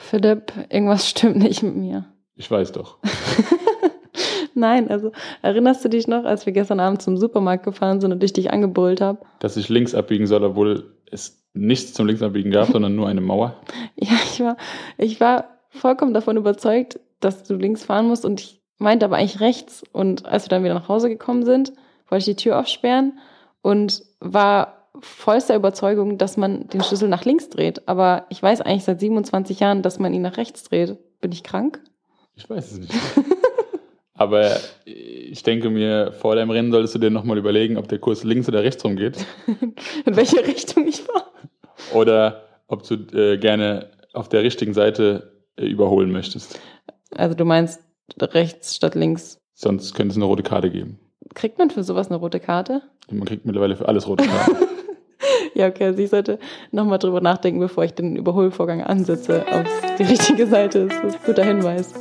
Philipp, irgendwas stimmt nicht mit mir. Ich weiß doch. Nein, also erinnerst du dich noch, als wir gestern Abend zum Supermarkt gefahren sind und ich dich angebrüllt habe? Dass ich links abbiegen soll, obwohl es nichts zum Linksabbiegen gab, sondern nur eine Mauer. Ja, ich war, ich war vollkommen davon überzeugt, dass du links fahren musst und ich meinte aber eigentlich rechts. Und als wir dann wieder nach Hause gekommen sind, wollte ich die Tür aufsperren und war vollster Überzeugung, dass man den Schlüssel nach links dreht. Aber ich weiß eigentlich seit 27 Jahren, dass man ihn nach rechts dreht. Bin ich krank? Ich weiß es nicht. Aber ich denke mir, vor deinem Rennen solltest du dir nochmal überlegen, ob der Kurs links oder rechts rumgeht. In welche Richtung ich fahre. Oder ob du äh, gerne auf der richtigen Seite äh, überholen möchtest. Also du meinst rechts statt links. Sonst könnte es eine rote Karte geben. Kriegt man für sowas eine rote Karte? Man kriegt mittlerweile für alles rote Karten. ja, okay, also ich sollte nochmal drüber nachdenken, bevor ich den Überholvorgang ansetze, ob es die richtige Seite ist. Das ist ein guter Hinweis.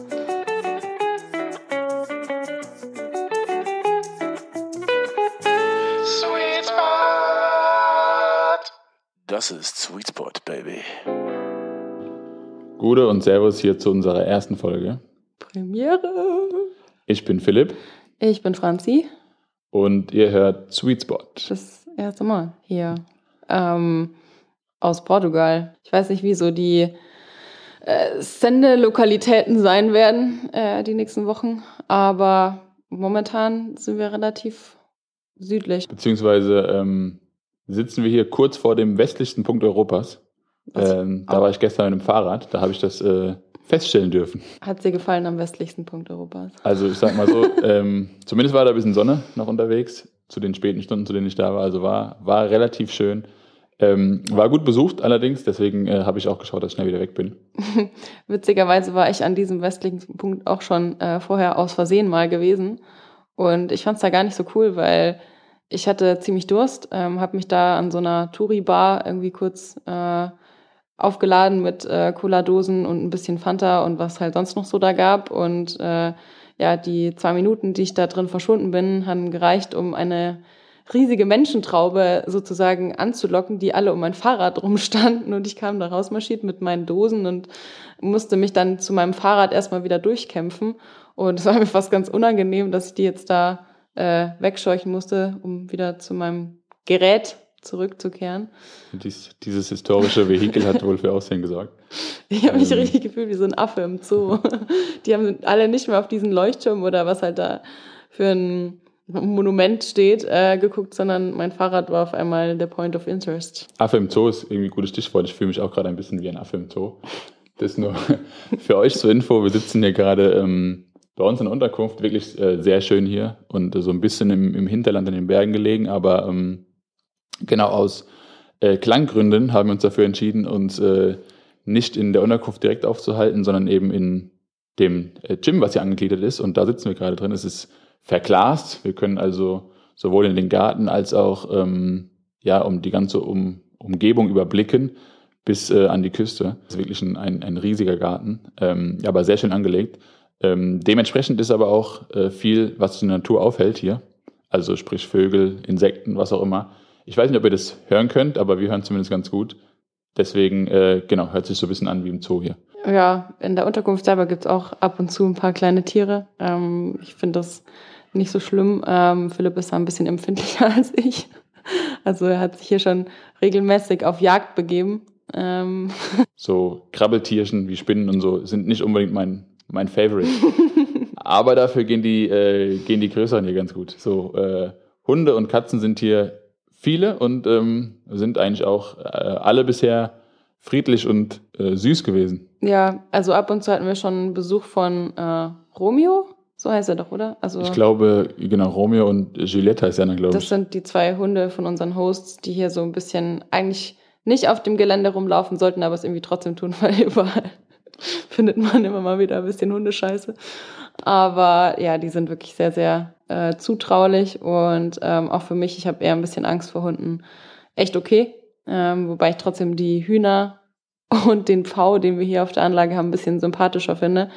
Das ist Sweet Spot, Baby. Gute und Servus hier zu unserer ersten Folge. Premiere. Ich bin Philipp. Ich bin Franzi. Und ihr hört Sweet Spot. Das erste Mal hier. Ähm, aus Portugal. Ich weiß nicht, wie so die äh, Sendelokalitäten sein werden äh, die nächsten Wochen, aber momentan sind wir relativ südlich. Beziehungsweise ähm, sitzen wir hier kurz vor dem westlichsten Punkt Europas. Ähm, da war ich gestern mit dem Fahrrad, da habe ich das äh, feststellen dürfen. Hat dir gefallen am westlichsten Punkt Europas? Also ich sag mal so, ähm, zumindest war da ein bisschen Sonne noch unterwegs, zu den späten Stunden, zu denen ich da war. Also war, war relativ schön. Ähm, war gut besucht allerdings, deswegen äh, habe ich auch geschaut, dass ich schnell wieder weg bin. Witzigerweise war ich an diesem westlichen Punkt auch schon äh, vorher aus Versehen mal gewesen. Und ich fand es da gar nicht so cool, weil ich hatte ziemlich Durst, ähm, habe mich da an so einer Touri-Bar irgendwie kurz äh, aufgeladen mit äh, Cola-Dosen und ein bisschen Fanta und was halt sonst noch so da gab. Und äh, ja, die zwei Minuten, die ich da drin verschwunden bin, haben gereicht, um eine riesige Menschentraube sozusagen anzulocken, die alle um mein Fahrrad rumstanden und ich kam da rausmarschiert mit meinen Dosen und musste mich dann zu meinem Fahrrad erstmal wieder durchkämpfen. Und es war mir fast ganz unangenehm, dass ich die jetzt da äh, wegscheuchen musste, um wieder zu meinem Gerät zurückzukehren. Dies, dieses historische Vehikel hat wohl für Aussehen gesorgt. Ich habe mich ähm. richtig gefühlt wie so ein Affe im Zoo. Die haben alle nicht mehr auf diesen Leuchtturm oder was halt da für ein Monument steht, äh, geguckt, sondern mein Fahrrad war auf einmal der Point of Interest. Affe im Zoo ist irgendwie ein gutes Stichwort. Ich fühle mich auch gerade ein bisschen wie ein Affe im Zoo. Das nur für euch zur Info. Wir sitzen hier gerade ähm, bei uns in der Unterkunft, wirklich äh, sehr schön hier und äh, so ein bisschen im, im Hinterland in den Bergen gelegen, aber ähm, genau aus äh, Klanggründen haben wir uns dafür entschieden, uns äh, nicht in der Unterkunft direkt aufzuhalten, sondern eben in dem äh, Gym, was hier angegliedert ist. Und da sitzen wir gerade drin. Es ist verglast. Wir können also sowohl in den Garten als auch ähm, ja, um die ganze um Umgebung überblicken bis äh, an die Küste. Das ist wirklich ein, ein, ein riesiger Garten, ähm, aber sehr schön angelegt. Ähm, dementsprechend ist aber auch äh, viel, was die Natur aufhält hier. Also sprich Vögel, Insekten, was auch immer. Ich weiß nicht, ob ihr das hören könnt, aber wir hören zumindest ganz gut. Deswegen, äh, genau, hört sich so ein bisschen an wie im Zoo hier. Ja, in der Unterkunft selber gibt es auch ab und zu ein paar kleine Tiere. Ähm, ich finde das nicht so schlimm. Ähm, Philipp ist da ein bisschen empfindlicher als ich. Also er hat sich hier schon regelmäßig auf Jagd begeben. Ähm. So Krabbeltierchen wie Spinnen und so sind nicht unbedingt mein, mein Favorite. Aber dafür gehen die, äh, gehen die größeren hier ganz gut. So äh, Hunde und Katzen sind hier viele und ähm, sind eigentlich auch äh, alle bisher friedlich und äh, süß gewesen. Ja, also ab und zu hatten wir schon Besuch von äh, Romeo, so heißt er doch, oder? Also ich glaube, genau, Romeo und Juliette heißt er dann, glaube ich. Das sind die zwei Hunde von unseren Hosts, die hier so ein bisschen eigentlich nicht auf dem Gelände rumlaufen sollten, aber es irgendwie trotzdem tun, weil überall findet man immer mal wieder ein bisschen Hundescheiße. Aber ja, die sind wirklich sehr, sehr äh, zutraulich und ähm, auch für mich, ich habe eher ein bisschen Angst vor Hunden, echt okay. Ähm, wobei ich trotzdem die Hühner und den Pfau, den wir hier auf der Anlage haben, ein bisschen sympathischer finde.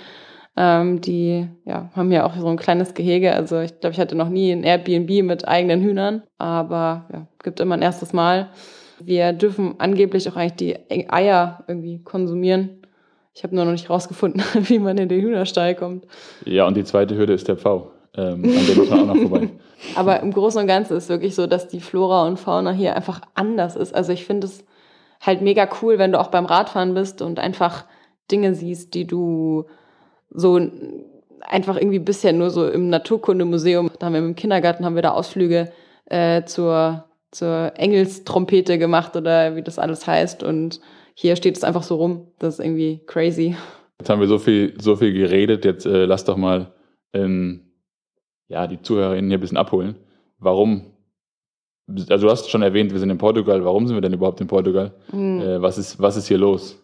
Ähm, die ja, haben ja auch so ein kleines Gehege. Also ich glaube, ich hatte noch nie ein Airbnb mit eigenen Hühnern, aber ja, gibt immer ein erstes Mal. Wir dürfen angeblich auch eigentlich die Eier irgendwie konsumieren. Ich habe nur noch nicht rausgefunden, wie man in den Hühnerstall kommt. Ja, und die zweite Hürde ist der Pfau. Ähm, an dem muss man auch noch vorbei. Aber im Großen und Ganzen ist es wirklich so, dass die Flora und Fauna hier einfach anders ist. Also ich finde es halt mega cool, wenn du auch beim Radfahren bist und einfach Dinge siehst, die du so einfach irgendwie bisher nur so im Naturkundemuseum, da haben wir im Kindergarten, haben wir da Ausflüge äh, zur, zur Engelstrompete gemacht oder wie das alles heißt und hier steht es einfach so rum. Das ist irgendwie crazy. Jetzt haben wir so viel, so viel geredet, jetzt äh, lass doch mal ähm, ja, die Zuhörerinnen hier ein bisschen abholen. Warum? Also du hast schon erwähnt, wir sind in Portugal. Warum sind wir denn überhaupt in Portugal? Mhm. Äh, was, ist, was ist hier los?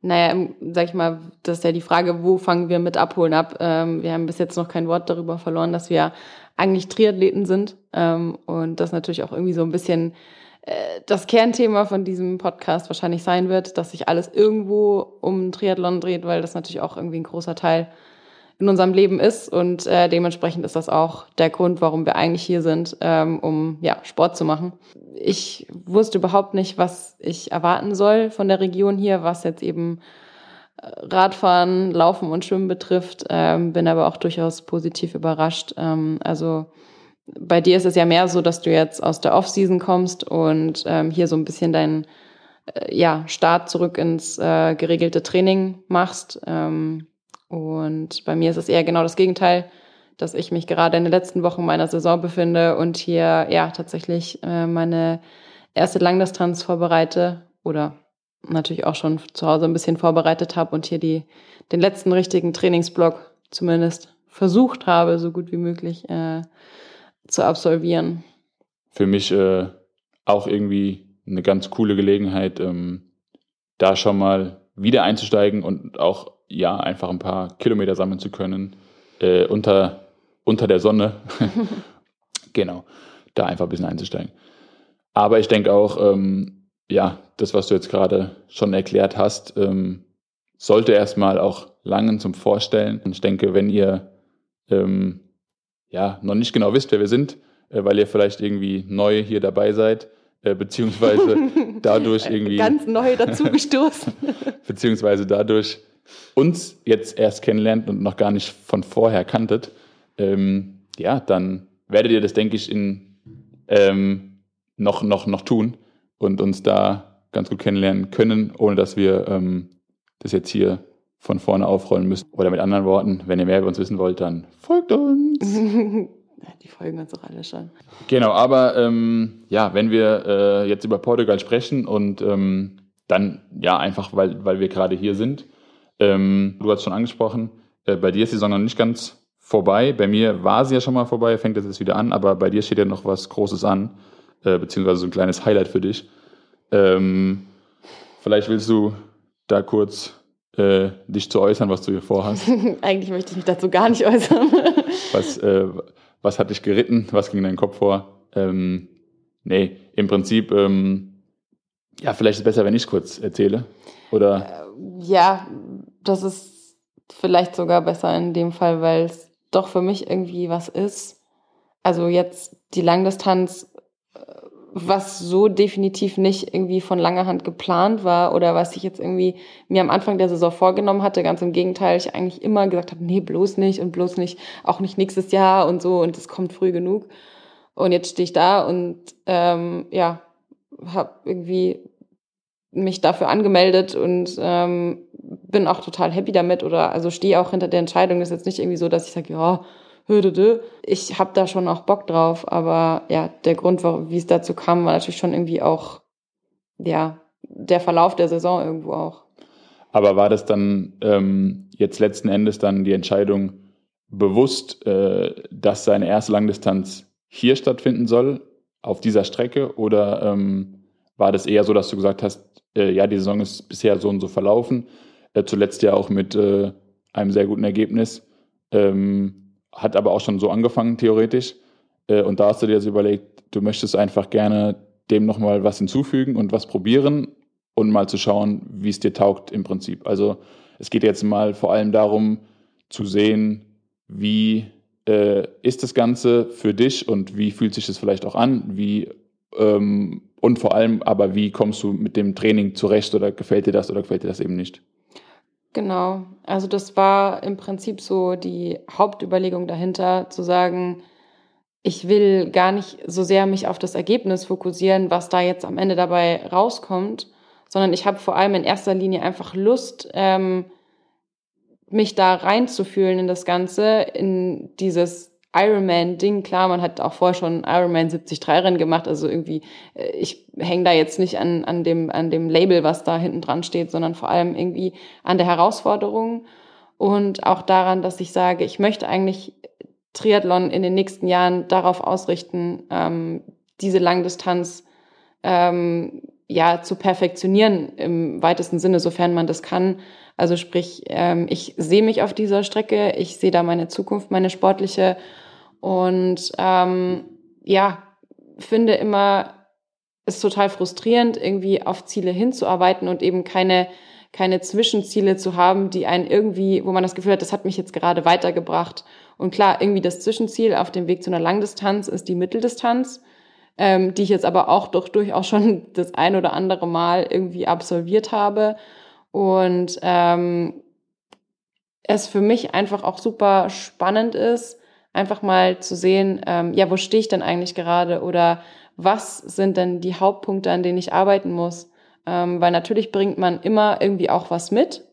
Naja, sag ich mal, das ist ja die Frage, wo fangen wir mit Abholen ab? Ähm, wir haben bis jetzt noch kein Wort darüber verloren, dass wir eigentlich Triathleten sind ähm, und das natürlich auch irgendwie so ein bisschen das Kernthema von diesem Podcast wahrscheinlich sein wird, dass sich alles irgendwo um Triathlon dreht, weil das natürlich auch irgendwie ein großer Teil in unserem Leben ist und äh, dementsprechend ist das auch der Grund, warum wir eigentlich hier sind, ähm, um ja Sport zu machen. Ich wusste überhaupt nicht, was ich erwarten soll von der Region hier, was jetzt eben äh, Radfahren, Laufen und Schwimmen betrifft, ähm, bin aber auch durchaus positiv überrascht. Ähm, also bei dir ist es ja mehr so, dass du jetzt aus der Offseason kommst und ähm, hier so ein bisschen deinen äh, ja, Start zurück ins äh, geregelte Training machst. Ähm, und bei mir ist es eher genau das Gegenteil, dass ich mich gerade in den letzten Wochen meiner Saison befinde und hier ja tatsächlich äh, meine erste Langdistanz vorbereite oder natürlich auch schon zu Hause ein bisschen vorbereitet habe und hier die, den letzten richtigen Trainingsblock zumindest versucht habe, so gut wie möglich äh, zu absolvieren. Für mich äh, auch irgendwie eine ganz coole Gelegenheit, ähm, da schon mal wieder einzusteigen und auch ja einfach ein paar Kilometer sammeln zu können äh, unter, unter der Sonne. genau, da einfach ein bisschen einzusteigen. Aber ich denke auch, ähm, ja, das, was du jetzt gerade schon erklärt hast, ähm, sollte erstmal auch langen zum Vorstellen. Und ich denke, wenn ihr ähm, ja noch nicht genau wisst, wer wir sind, äh, weil ihr vielleicht irgendwie neu hier dabei seid, äh, beziehungsweise dadurch irgendwie. Ganz neu dazugestoßen. beziehungsweise dadurch uns jetzt erst kennenlernt und noch gar nicht von vorher kanntet, ähm, ja, dann werdet ihr das, denke ich, in, ähm, noch, noch, noch tun und uns da ganz gut kennenlernen können, ohne dass wir ähm, das jetzt hier von vorne aufrollen müssen. Oder mit anderen Worten, wenn ihr mehr über uns wissen wollt, dann folgt uns. Die folgen uns auch alle schon. Genau, aber ähm, ja, wenn wir äh, jetzt über Portugal sprechen und ähm, dann ja einfach, weil, weil wir gerade hier sind, ähm, du hast schon angesprochen, äh, bei dir ist die Saison noch nicht ganz vorbei. Bei mir war sie ja schon mal vorbei, fängt jetzt wieder an, aber bei dir steht ja noch was Großes an, äh, beziehungsweise so ein kleines Highlight für dich. Ähm, vielleicht willst du da kurz äh, dich zu äußern, was du hier vorhast. Eigentlich möchte ich mich dazu gar nicht äußern. was, äh, was hat dich geritten? Was ging in deinen Kopf vor? Ähm, nee, im Prinzip, ähm, ja, vielleicht ist es besser, wenn ich es kurz erzähle. Oder? Äh, ja, das ist vielleicht sogar besser in dem Fall, weil es doch für mich irgendwie was ist. Also jetzt die Langdistanz, was so definitiv nicht irgendwie von langer Hand geplant war oder was ich jetzt irgendwie mir am Anfang der Saison vorgenommen hatte. Ganz im Gegenteil, ich eigentlich immer gesagt habe, nee, bloß nicht und bloß nicht, auch nicht nächstes Jahr und so und es kommt früh genug. Und jetzt stehe ich da und ähm, ja, habe irgendwie mich dafür angemeldet und ähm, bin auch total happy damit oder also stehe auch hinter der Entscheidung. Das ist jetzt nicht irgendwie so, dass ich sage, ja, hüdede. Ich habe da schon auch Bock drauf, aber ja, der Grund, wie es dazu kam, war natürlich schon irgendwie auch, ja, der Verlauf der Saison irgendwo auch. Aber war das dann ähm, jetzt letzten Endes dann die Entscheidung bewusst, äh, dass seine erste Langdistanz hier stattfinden soll, auf dieser Strecke? Oder ähm, war das eher so, dass du gesagt hast, äh, ja, die Saison ist bisher so und so verlaufen. Äh, zuletzt ja auch mit äh, einem sehr guten Ergebnis. Ähm, hat aber auch schon so angefangen, theoretisch. Äh, und da hast du dir jetzt überlegt, du möchtest einfach gerne dem nochmal was hinzufügen und was probieren und mal zu schauen, wie es dir taugt im Prinzip. Also es geht jetzt mal vor allem darum zu sehen, wie äh, ist das Ganze für dich und wie fühlt sich das vielleicht auch an, wie ähm, und vor allem aber, wie kommst du mit dem Training zurecht oder gefällt dir das oder gefällt dir das eben nicht? Genau, also das war im Prinzip so die Hauptüberlegung dahinter, zu sagen, ich will gar nicht so sehr mich auf das Ergebnis fokussieren, was da jetzt am Ende dabei rauskommt, sondern ich habe vor allem in erster Linie einfach Lust, ähm, mich da reinzufühlen in das Ganze, in dieses Ironman-Ding. Klar, man hat auch vorher schon Ironman 73 Rennen gemacht, also irgendwie, äh, ich hänge da jetzt nicht an, an, dem, an dem Label, was da hinten dran steht, sondern vor allem irgendwie an der Herausforderung und auch daran, dass ich sage, ich möchte eigentlich Triathlon in den nächsten Jahren darauf ausrichten, ähm, diese Langdistanz ähm, ja zu perfektionieren im weitesten Sinne, sofern man das kann. Also sprich, ähm, ich sehe mich auf dieser Strecke, ich sehe da meine Zukunft, meine sportliche und ähm, ja, finde immer, es total frustrierend, irgendwie auf Ziele hinzuarbeiten und eben keine, keine Zwischenziele zu haben, die einen irgendwie, wo man das Gefühl hat, das hat mich jetzt gerade weitergebracht. Und klar, irgendwie das Zwischenziel auf dem Weg zu einer Langdistanz ist die Mitteldistanz, ähm, die ich jetzt aber auch doch durchaus schon das ein oder andere Mal irgendwie absolviert habe. Und ähm, es für mich einfach auch super spannend ist, einfach mal zu sehen, ähm, ja, wo stehe ich denn eigentlich gerade oder was sind denn die Hauptpunkte, an denen ich arbeiten muss? Ähm, weil natürlich bringt man immer irgendwie auch was mit,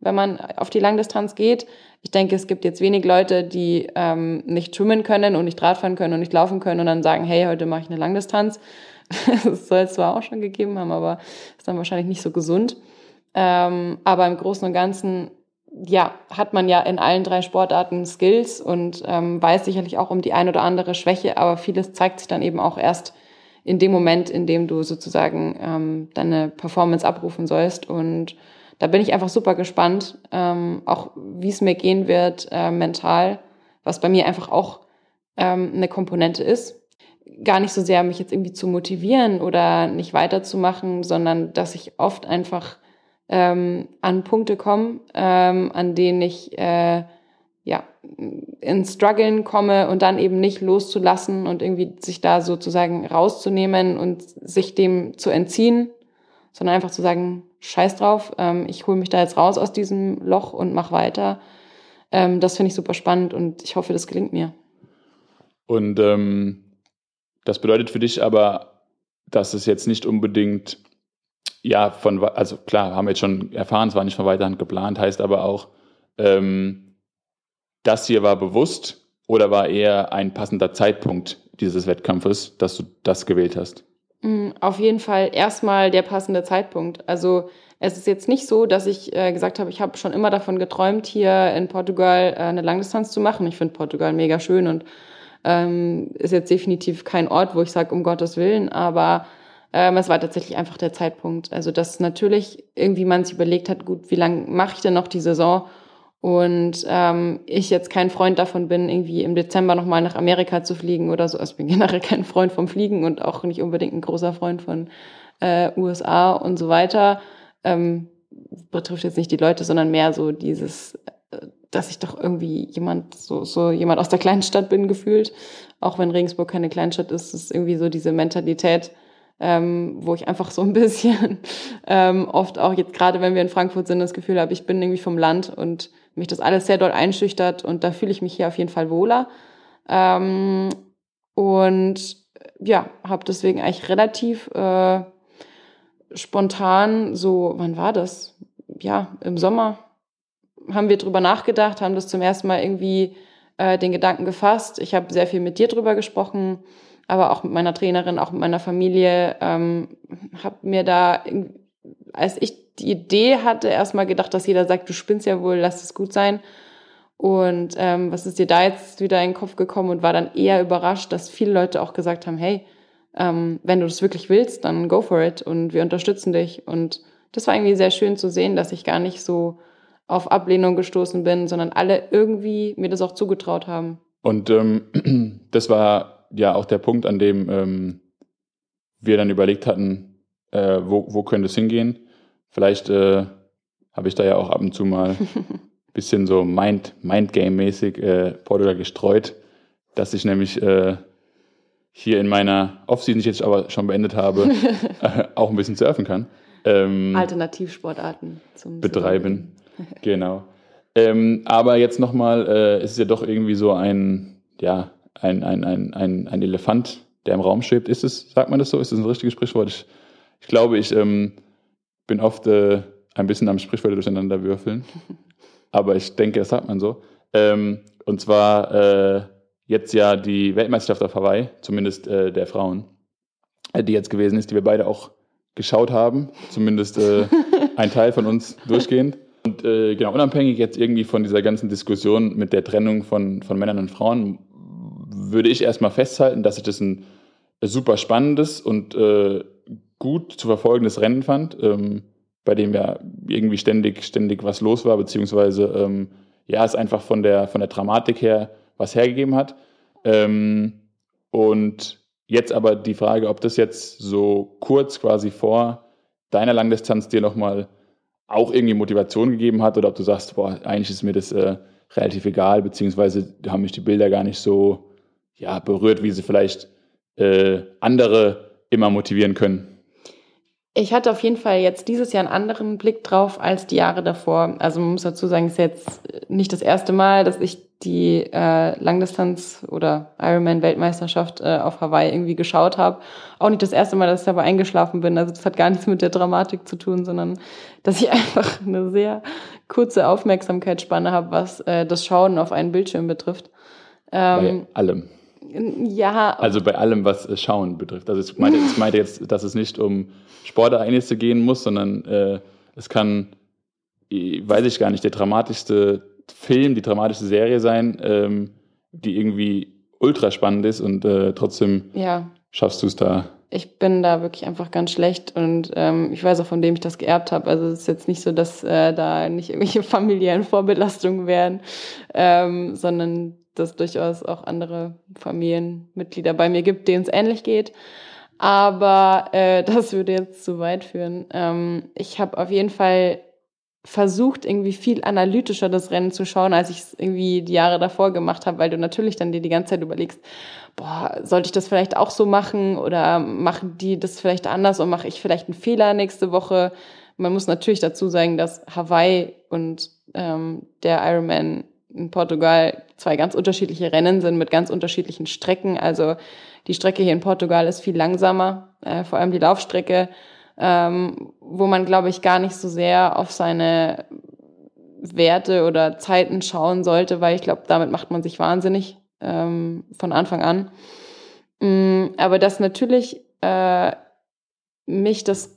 wenn man auf die Langdistanz geht. Ich denke, es gibt jetzt wenig Leute, die ähm, nicht schwimmen können und nicht Radfahren können und nicht laufen können und dann sagen, hey, heute mache ich eine Langdistanz. das soll es zwar auch schon gegeben haben, aber ist dann wahrscheinlich nicht so gesund. Ähm, aber im Großen und Ganzen ja, hat man ja in allen drei Sportarten Skills und ähm, weiß sicherlich auch um die ein oder andere Schwäche, aber vieles zeigt sich dann eben auch erst in dem Moment, in dem du sozusagen ähm, deine Performance abrufen sollst. Und da bin ich einfach super gespannt, ähm, auch wie es mir gehen wird äh, mental, was bei mir einfach auch ähm, eine Komponente ist. Gar nicht so sehr, mich jetzt irgendwie zu motivieren oder nicht weiterzumachen, sondern dass ich oft einfach ähm, an Punkte komme, ähm, an denen ich äh, ja in Struggeln komme und dann eben nicht loszulassen und irgendwie sich da sozusagen rauszunehmen und sich dem zu entziehen, sondern einfach zu sagen, scheiß drauf, ähm, ich hole mich da jetzt raus aus diesem Loch und mach weiter. Ähm, das finde ich super spannend und ich hoffe, das gelingt mir. Und ähm, das bedeutet für dich aber, dass es jetzt nicht unbedingt ja, von, also klar, haben wir jetzt schon erfahren, es war nicht von weiter Hand geplant, heißt aber auch, ähm, das hier war bewusst oder war eher ein passender Zeitpunkt dieses Wettkampfes, dass du das gewählt hast? Mm, auf jeden Fall erstmal der passende Zeitpunkt. Also es ist jetzt nicht so, dass ich äh, gesagt habe, ich habe schon immer davon geträumt, hier in Portugal äh, eine Langdistanz zu machen. Ich finde Portugal mega schön und ähm, ist jetzt definitiv kein Ort, wo ich sage, um Gottes Willen, aber ähm, es war tatsächlich einfach der Zeitpunkt. Also, dass natürlich irgendwie man sich überlegt hat, gut, wie lange mache ich denn noch die Saison? Und ähm, ich jetzt kein Freund davon bin, irgendwie im Dezember nochmal nach Amerika zu fliegen oder so. Also ich bin generell kein Freund vom Fliegen und auch nicht unbedingt ein großer Freund von äh, USA und so weiter. Ähm, betrifft jetzt nicht die Leute, sondern mehr so dieses, äh, dass ich doch irgendwie jemand, so, so jemand aus der kleinen Stadt bin gefühlt. Auch wenn Regensburg keine Kleinstadt ist, ist irgendwie so diese Mentalität, ähm, wo ich einfach so ein bisschen ähm, oft auch jetzt gerade, wenn wir in Frankfurt sind, das Gefühl habe, ich bin irgendwie vom Land und mich das alles sehr doll einschüchtert und da fühle ich mich hier auf jeden Fall wohler. Ähm, und ja, habe deswegen eigentlich relativ äh, spontan so, wann war das? Ja, im Sommer haben wir drüber nachgedacht, haben das zum ersten Mal irgendwie äh, den Gedanken gefasst. Ich habe sehr viel mit dir drüber gesprochen aber auch mit meiner Trainerin, auch mit meiner Familie, ähm, habe mir da, als ich die Idee hatte, erstmal gedacht, dass jeder sagt, du spinnst ja wohl, lass es gut sein. Und ähm, was ist dir da jetzt wieder in den Kopf gekommen und war dann eher überrascht, dass viele Leute auch gesagt haben, hey, ähm, wenn du das wirklich willst, dann go for it und wir unterstützen dich. Und das war irgendwie sehr schön zu sehen, dass ich gar nicht so auf Ablehnung gestoßen bin, sondern alle irgendwie mir das auch zugetraut haben. Und ähm, das war ja auch der Punkt, an dem ähm, wir dann überlegt hatten, äh, wo, wo könnte es hingehen. Vielleicht äh, habe ich da ja auch ab und zu mal ein bisschen so Mind, Mindgame-mäßig äh, Portugal gestreut, dass ich nämlich äh, hier in meiner Offseason, die ich jetzt aber schon beendet habe, äh, auch ein bisschen surfen kann. Ähm, Alternativsportarten zum betreiben. genau. Ähm, aber jetzt nochmal, äh, es ist ja doch irgendwie so ein, ja, ein, ein, ein, ein, ein Elefant, der im Raum schwebt. Ist es, sagt man das so? Ist das ein richtiges Sprichwort? Ich, ich glaube, ich ähm, bin oft äh, ein bisschen am Sprichwörter durcheinander würfeln. Aber ich denke, das sagt man so. Ähm, und zwar äh, jetzt ja die Weltmeisterschaft auf Hawaii, zumindest äh, der Frauen, äh, die jetzt gewesen ist, die wir beide auch geschaut haben, zumindest äh, ein Teil von uns durchgehend. Und äh, genau, unabhängig jetzt irgendwie von dieser ganzen Diskussion mit der Trennung von, von Männern und Frauen, würde ich erstmal festhalten, dass ich das ein super spannendes und äh, gut zu verfolgendes Rennen fand, ähm, bei dem ja irgendwie ständig, ständig was los war, beziehungsweise ähm, ja, es einfach von der, von der Dramatik her was hergegeben hat. Ähm, und jetzt aber die Frage, ob das jetzt so kurz quasi vor deiner Langdistanz dir nochmal auch irgendwie Motivation gegeben hat oder ob du sagst, boah, eigentlich ist mir das äh, relativ egal, beziehungsweise haben mich die Bilder gar nicht so ja, berührt, wie sie vielleicht äh, andere immer motivieren können. Ich hatte auf jeden Fall jetzt dieses Jahr einen anderen Blick drauf als die Jahre davor. Also man muss dazu sagen, es ist jetzt nicht das erste Mal, dass ich die äh, Langdistanz- oder Ironman-Weltmeisterschaft äh, auf Hawaii irgendwie geschaut habe. Auch nicht das erste Mal, dass ich dabei eingeschlafen bin. Also das hat gar nichts mit der Dramatik zu tun, sondern dass ich einfach eine sehr kurze Aufmerksamkeitsspanne habe, was äh, das Schauen auf einen Bildschirm betrifft. Ähm, Bei allem. Ja. Also bei allem, was äh, Schauen betrifft. Also ich meinte, ich meinte jetzt, dass es nicht um Sportereignisse gehen muss, sondern äh, es kann, weiß ich gar nicht, der dramatischste Film, die dramatischste Serie sein, ähm, die irgendwie ultra spannend ist und äh, trotzdem ja. schaffst du es da. Ich bin da wirklich einfach ganz schlecht und ähm, ich weiß auch, von dem ich das geerbt habe. Also es ist jetzt nicht so, dass äh, da nicht irgendwelche familiären Vorbelastungen wären, ähm, sondern dass durchaus auch andere Familienmitglieder bei mir gibt, denen es ähnlich geht. Aber äh, das würde jetzt zu weit führen. Ähm, ich habe auf jeden Fall versucht, irgendwie viel analytischer das Rennen zu schauen, als ich es irgendwie die Jahre davor gemacht habe, weil du natürlich dann dir die ganze Zeit überlegst, boah, sollte ich das vielleicht auch so machen oder machen die das vielleicht anders und mache ich vielleicht einen Fehler nächste Woche? Man muss natürlich dazu sagen, dass Hawaii und ähm, der Ironman in Portugal zwei ganz unterschiedliche Rennen sind mit ganz unterschiedlichen Strecken. Also die Strecke hier in Portugal ist viel langsamer, äh, vor allem die Laufstrecke, ähm, wo man, glaube ich, gar nicht so sehr auf seine Werte oder Zeiten schauen sollte, weil ich glaube, damit macht man sich wahnsinnig ähm, von Anfang an. Mm, aber dass natürlich äh, mich das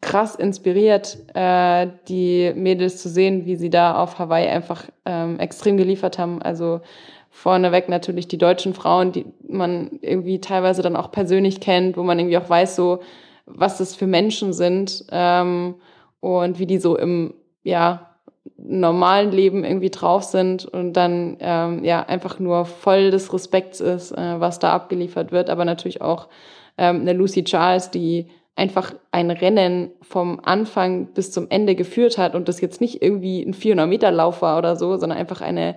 krass inspiriert, äh, die Mädels zu sehen, wie sie da auf Hawaii einfach ähm, extrem geliefert haben. Also vorneweg natürlich die deutschen Frauen, die man irgendwie teilweise dann auch persönlich kennt, wo man irgendwie auch weiß, so was das für Menschen sind ähm, und wie die so im ja normalen Leben irgendwie drauf sind und dann ähm, ja einfach nur voll des Respekts ist, äh, was da abgeliefert wird, aber natürlich auch ähm, eine Lucy Charles, die einfach ein Rennen vom Anfang bis zum Ende geführt hat und das jetzt nicht irgendwie ein 400-Meter-Lauf war oder so, sondern einfach eine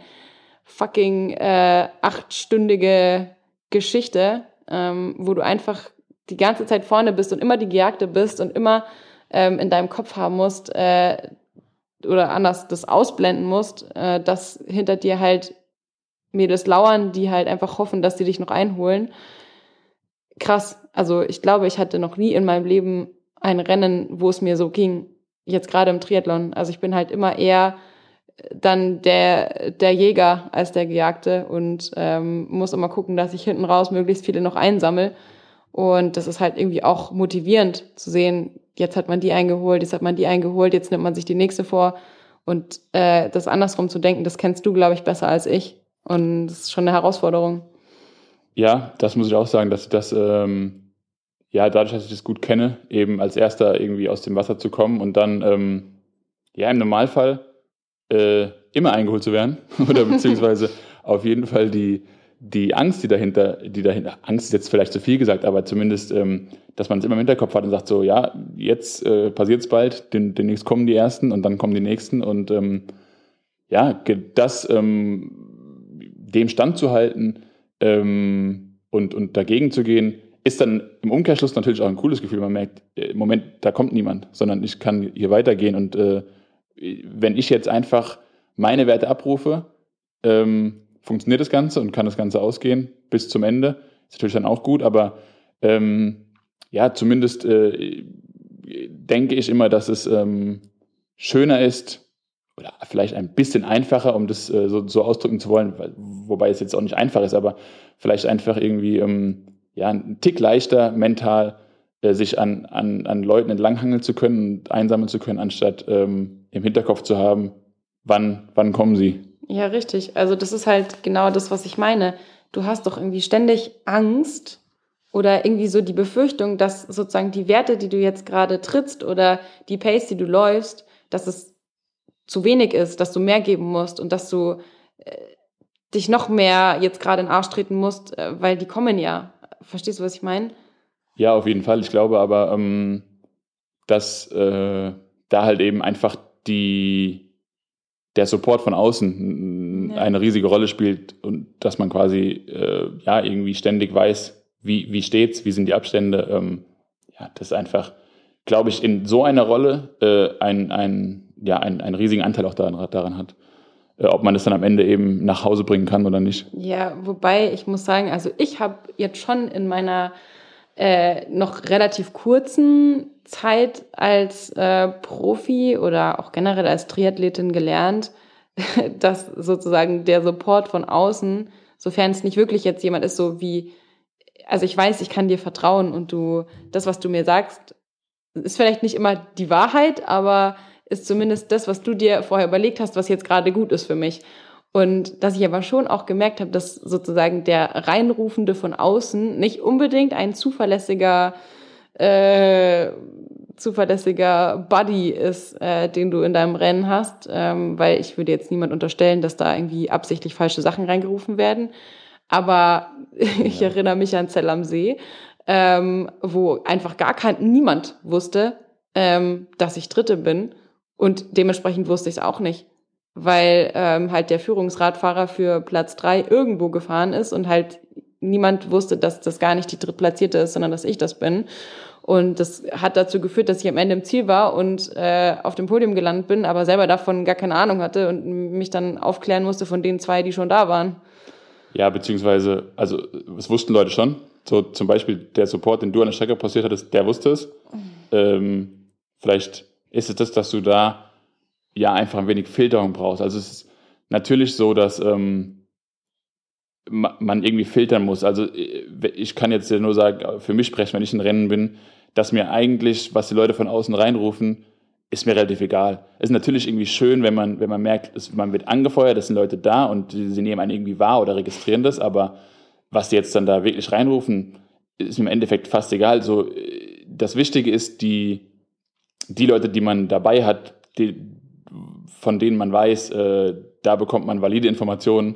fucking äh, achtstündige Geschichte, ähm, wo du einfach die ganze Zeit vorne bist und immer die Gejagte bist und immer ähm, in deinem Kopf haben musst äh, oder anders das ausblenden musst, äh, dass hinter dir halt Mädels lauern, die halt einfach hoffen, dass sie dich noch einholen. Krass, also ich glaube, ich hatte noch nie in meinem Leben ein Rennen, wo es mir so ging. Jetzt gerade im Triathlon. Also ich bin halt immer eher dann der, der Jäger als der Gejagte und ähm, muss immer gucken, dass ich hinten raus möglichst viele noch einsammel. Und das ist halt irgendwie auch motivierend zu sehen, jetzt hat man die eingeholt, jetzt hat man die eingeholt, jetzt nimmt man sich die nächste vor. Und äh, das andersrum zu denken, das kennst du, glaube ich, besser als ich. Und das ist schon eine Herausforderung. Ja, das muss ich auch sagen, dass das ähm, ja, dadurch, dass ich das gut kenne, eben als erster irgendwie aus dem Wasser zu kommen und dann, ähm, ja, im Normalfall äh, immer eingeholt zu werden oder beziehungsweise auf jeden Fall die, die Angst, die dahinter, die dahinter, Angst ist jetzt vielleicht zu viel gesagt, aber zumindest, ähm, dass man es immer im Hinterkopf hat und sagt so, ja, jetzt äh, passiert es bald, den, demnächst kommen die Ersten und dann kommen die Nächsten und ähm, ja, das ähm, dem standzuhalten ähm, und, und dagegen zu gehen, ist dann im Umkehrschluss natürlich auch ein cooles Gefühl. Man merkt, äh, im Moment, da kommt niemand, sondern ich kann hier weitergehen und äh, wenn ich jetzt einfach meine Werte abrufe, ähm, funktioniert das Ganze und kann das Ganze ausgehen bis zum Ende. Ist natürlich dann auch gut, aber ähm, ja, zumindest äh, denke ich immer, dass es ähm, schöner ist oder vielleicht ein bisschen einfacher, um das äh, so, so, ausdrücken zu wollen, wobei es jetzt auch nicht einfach ist, aber vielleicht einfach irgendwie ähm, ja, ein Tick leichter mental äh, sich an, an, an Leuten entlanghangeln zu können und einsammeln zu können, anstatt ähm, im Hinterkopf zu haben, wann, wann kommen sie. Ja, richtig. Also das ist halt genau das, was ich meine. Du hast doch irgendwie ständig Angst oder irgendwie so die Befürchtung, dass sozusagen die Werte, die du jetzt gerade trittst oder die Pace, die du läufst, dass es zu wenig ist, dass du mehr geben musst und dass du äh, dich noch mehr jetzt gerade in den Arsch treten musst, äh, weil die kommen ja. Verstehst du, was ich meine? Ja, auf jeden Fall. Ich glaube aber, ähm, dass äh, da halt eben einfach die, der Support von außen ja. eine riesige Rolle spielt und dass man quasi äh, ja irgendwie ständig weiß, wie, wie steht's, wie sind die Abstände. Ähm, ja, das ist einfach, glaube ich, in so einer Rolle äh, ein, ein, ja, ein, einen riesigen Anteil auch daran, daran hat äh, ob man es dann am Ende eben nach Hause bringen kann oder nicht. Ja, wobei ich muss sagen, also ich habe jetzt schon in meiner äh, noch relativ kurzen Zeit als äh, Profi oder auch generell als Triathletin gelernt, dass sozusagen der Support von außen, sofern es nicht wirklich jetzt jemand ist, so wie, also ich weiß, ich kann dir vertrauen und du, das, was du mir sagst, ist vielleicht nicht immer die Wahrheit, aber ist zumindest das, was du dir vorher überlegt hast, was jetzt gerade gut ist für mich. Und dass ich aber schon auch gemerkt habe, dass sozusagen der Reinrufende von außen nicht unbedingt ein zuverlässiger, äh, zuverlässiger Buddy ist, äh, den du in deinem Rennen hast, ähm, weil ich würde jetzt niemand unterstellen, dass da irgendwie absichtlich falsche Sachen reingerufen werden. Aber ich ja. erinnere mich an Zell am See, ähm, wo einfach gar kein, niemand wusste, ähm, dass ich Dritte bin. Und dementsprechend wusste ich es auch nicht weil ähm, halt der Führungsradfahrer für Platz drei irgendwo gefahren ist und halt niemand wusste, dass das gar nicht die Drittplatzierte ist, sondern dass ich das bin. Und das hat dazu geführt, dass ich am Ende im Ziel war und äh, auf dem Podium gelandet bin, aber selber davon gar keine Ahnung hatte und mich dann aufklären musste von den zwei, die schon da waren. Ja, beziehungsweise, also es wussten Leute schon. So zum Beispiel der Support, den du an der Strecke passiert hattest, der wusste es. Mhm. Ähm, vielleicht ist es das, dass du da ja einfach ein wenig Filterung brauchst. Also es ist natürlich so, dass ähm, man irgendwie filtern muss. Also äh, ich kann jetzt nur sagen, für mich sprechen, wenn ich in Rennen bin, dass mir eigentlich, was die Leute von außen reinrufen, ist mir relativ egal. Es ist natürlich irgendwie schön, wenn man, wenn man merkt, es, man wird angefeuert, es sind Leute da und sie nehmen einen irgendwie wahr oder registrieren das, aber was die jetzt dann da wirklich reinrufen, ist im Endeffekt fast egal. So, äh, das Wichtige ist, die, die Leute, die man dabei hat, die, von denen man weiß, äh, da bekommt man valide Informationen,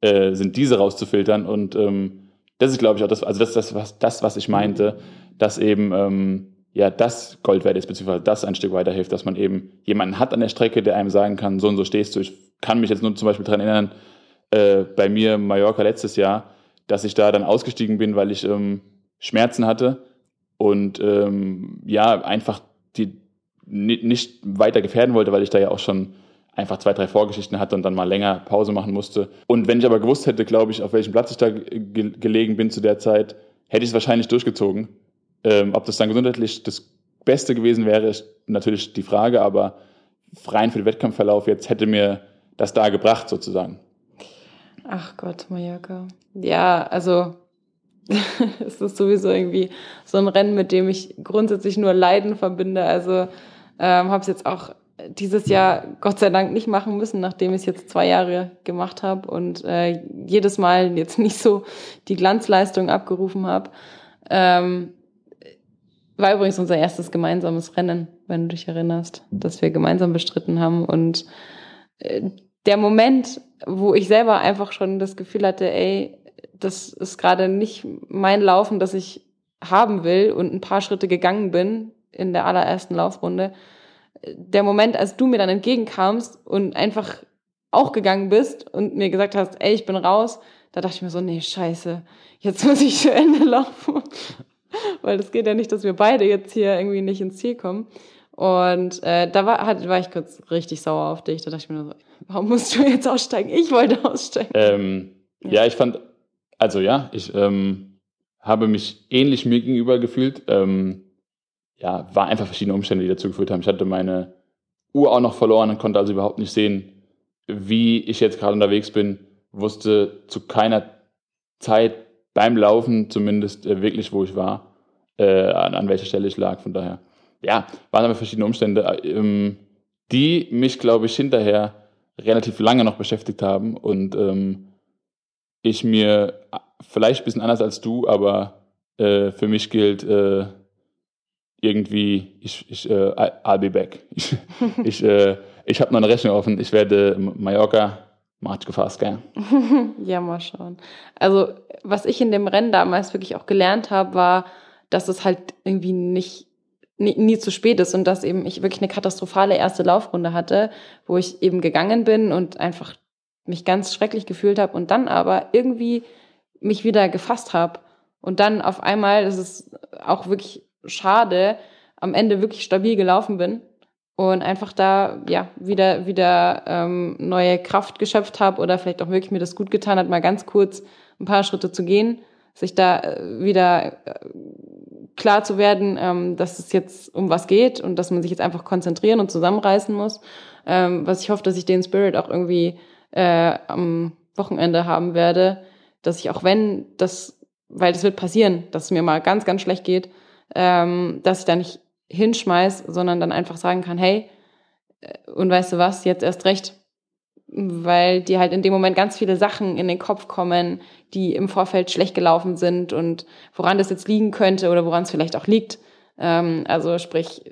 äh, sind diese rauszufiltern. Und ähm, das ist, glaube ich, auch das, also das, das, was, das, was ich meinte, dass eben ähm, ja das Gold wert ist, beziehungsweise das ein Stück weiterhilft, dass man eben jemanden hat an der Strecke, der einem sagen kann, so und so stehst du. Ich kann mich jetzt nur zum Beispiel daran erinnern, äh, bei mir Mallorca letztes Jahr, dass ich da dann ausgestiegen bin, weil ich ähm, Schmerzen hatte und ähm, ja, einfach die nicht weiter gefährden wollte, weil ich da ja auch schon einfach zwei, drei Vorgeschichten hatte und dann mal länger Pause machen musste. Und wenn ich aber gewusst hätte, glaube ich, auf welchem Platz ich da ge gelegen bin zu der Zeit, hätte ich es wahrscheinlich durchgezogen. Ähm, ob das dann gesundheitlich das Beste gewesen wäre, ist natürlich die Frage, aber rein für den Wettkampfverlauf jetzt hätte mir das da gebracht sozusagen. Ach Gott, Mallorca. Ja, also es ist sowieso irgendwie so ein Rennen, mit dem ich grundsätzlich nur Leiden verbinde. Also ähm, habe es jetzt auch dieses Jahr Gott sei Dank nicht machen müssen, nachdem ich es jetzt zwei Jahre gemacht habe und äh, jedes Mal jetzt nicht so die Glanzleistung abgerufen habe. Ähm, war übrigens unser erstes gemeinsames Rennen, wenn du dich erinnerst, dass wir gemeinsam bestritten haben. Und äh, der Moment, wo ich selber einfach schon das Gefühl hatte, ey, das ist gerade nicht mein Laufen, das ich haben will und ein paar Schritte gegangen bin in der allerersten Laufrunde, der Moment, als du mir dann entgegenkamst und einfach auch gegangen bist und mir gesagt hast, ey, ich bin raus, da dachte ich mir so, nee, scheiße, jetzt muss ich zu Ende laufen. Weil das geht ja nicht, dass wir beide jetzt hier irgendwie nicht ins Ziel kommen. Und äh, da war, hat, war ich kurz richtig sauer auf dich. Da dachte ich mir nur so, warum musst du jetzt aussteigen? Ich wollte aussteigen. Ähm, ja. ja. ich fand, also ja, ich ähm, habe mich ähnlich mir gegenüber gefühlt. Ähm, ja, war einfach verschiedene Umstände, die dazu geführt haben. Ich hatte meine Uhr auch noch verloren und konnte also überhaupt nicht sehen, wie ich jetzt gerade unterwegs bin. Wusste zu keiner Zeit beim Laufen zumindest äh, wirklich, wo ich war, äh, an, an welcher Stelle ich lag. Von daher, ja, waren aber verschiedene Umstände, äh, ähm, die mich, glaube ich, hinterher relativ lange noch beschäftigt haben und ähm, ich mir vielleicht ein bisschen anders als du, aber äh, für mich gilt äh, irgendwie, ich, ich, äh, I'll be back. Ich, ich, äh, ich habe noch eine Rechnung offen. Ich werde Mallorca March gefasst, gell? ja, mal schauen. Also, was ich in dem Rennen damals wirklich auch gelernt habe, war, dass es halt irgendwie nicht nie, nie zu spät ist und dass eben ich wirklich eine katastrophale erste Laufrunde hatte, wo ich eben gegangen bin und einfach mich ganz schrecklich gefühlt habe und dann aber irgendwie mich wieder gefasst habe und dann auf einmal, das ist auch wirklich schade, am Ende wirklich stabil gelaufen bin und einfach da ja wieder wieder ähm, neue Kraft geschöpft habe oder vielleicht auch wirklich mir das gut getan hat, mal ganz kurz ein paar Schritte zu gehen, sich da äh, wieder äh, klar zu werden, ähm, dass es jetzt um was geht und dass man sich jetzt einfach konzentrieren und zusammenreißen muss. Ähm, was ich hoffe, dass ich den Spirit auch irgendwie äh, am Wochenende haben werde, dass ich auch wenn das, weil das wird passieren, dass es mir mal ganz ganz schlecht geht, ähm, dass ich da nicht hinschmeiß, sondern dann einfach sagen kann, hey, äh, und weißt du was, jetzt erst recht, weil dir halt in dem Moment ganz viele Sachen in den Kopf kommen, die im Vorfeld schlecht gelaufen sind und woran das jetzt liegen könnte oder woran es vielleicht auch liegt. Ähm, also sprich,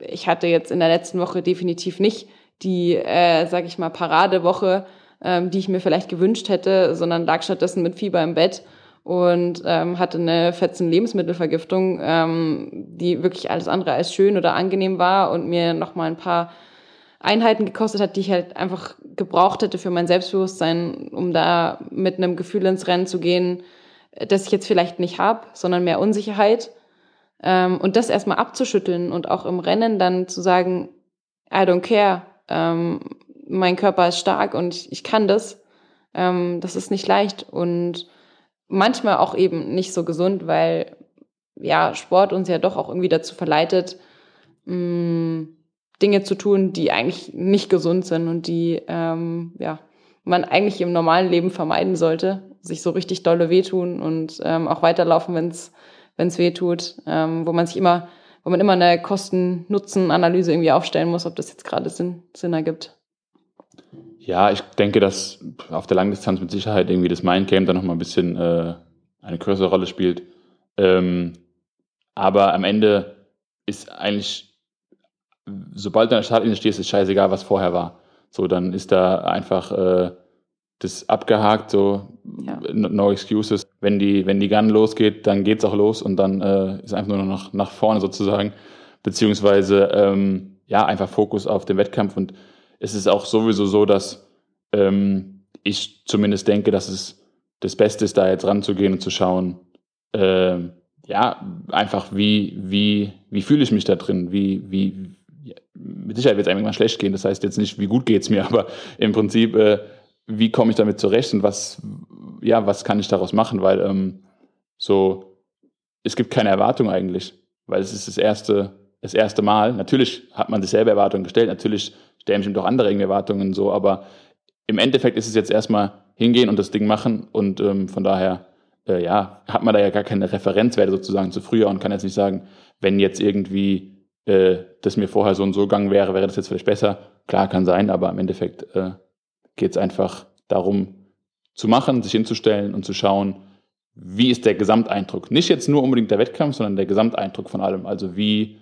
ich hatte jetzt in der letzten Woche definitiv nicht die, äh, sag ich mal, Paradewoche, ähm, die ich mir vielleicht gewünscht hätte, sondern lag stattdessen mit Fieber im Bett und ähm, hatte eine fetzen Lebensmittelvergiftung, ähm, die wirklich alles andere als schön oder angenehm war und mir noch mal ein paar Einheiten gekostet hat, die ich halt einfach gebraucht hätte für mein Selbstbewusstsein, um da mit einem Gefühl ins Rennen zu gehen, das ich jetzt vielleicht nicht habe, sondern mehr Unsicherheit. Ähm, und das erstmal abzuschütteln und auch im Rennen dann zu sagen, I don't care, ähm, mein Körper ist stark und ich, ich kann das. Ähm, das ist nicht leicht. Und manchmal auch eben nicht so gesund, weil ja Sport uns ja doch auch irgendwie dazu verleitet, mm, Dinge zu tun, die eigentlich nicht gesund sind und die ähm, ja man eigentlich im normalen Leben vermeiden sollte, sich so richtig dolle wehtun und ähm, auch weiterlaufen, wenn es wenn es weh tut, ähm, wo man sich immer, wo man immer eine Kosten-Nutzen-Analyse irgendwie aufstellen muss, ob das jetzt gerade Sinn, Sinn ergibt. Ja, ich denke, dass auf der Langdistanz mit Sicherheit irgendwie das Mindgame dann nochmal ein bisschen äh, eine größere Rolle spielt. Ähm, aber am Ende ist eigentlich, sobald du in der Startlinie stehst, ist scheißegal, was vorher war. So, dann ist da einfach äh, das abgehakt, so ja. no excuses. Wenn die, wenn die Gun losgeht, dann geht's auch los und dann äh, ist einfach nur noch nach, nach vorne sozusagen. Beziehungsweise ähm, ja, einfach Fokus auf den Wettkampf und es ist auch sowieso so, dass ähm, ich zumindest denke, dass es das Beste ist, da jetzt ranzugehen und zu schauen, äh, ja, einfach wie, wie, wie fühle ich mich da drin, wie, wie, ja, mit Sicherheit wird es einem mal schlecht gehen, das heißt jetzt nicht, wie gut geht es mir, aber im Prinzip, äh, wie komme ich damit zurecht und was, ja, was kann ich daraus machen, weil ähm, so, es gibt keine Erwartung eigentlich, weil es ist das erste, das erste Mal. Natürlich hat man sich selber Erwartungen gestellt, natürlich stellen bestimmt auch andere irgendwie Erwartungen so, aber im Endeffekt ist es jetzt erstmal hingehen und das Ding machen und ähm, von daher, äh, ja, hat man da ja gar keine Referenzwerte sozusagen zu früher und kann jetzt nicht sagen, wenn jetzt irgendwie äh, das mir vorher so und so gegangen wäre, wäre das jetzt vielleicht besser. Klar, kann sein, aber im Endeffekt äh, geht es einfach darum, zu machen, sich hinzustellen und zu schauen, wie ist der Gesamteindruck. Nicht jetzt nur unbedingt der Wettkampf, sondern der Gesamteindruck von allem. Also wie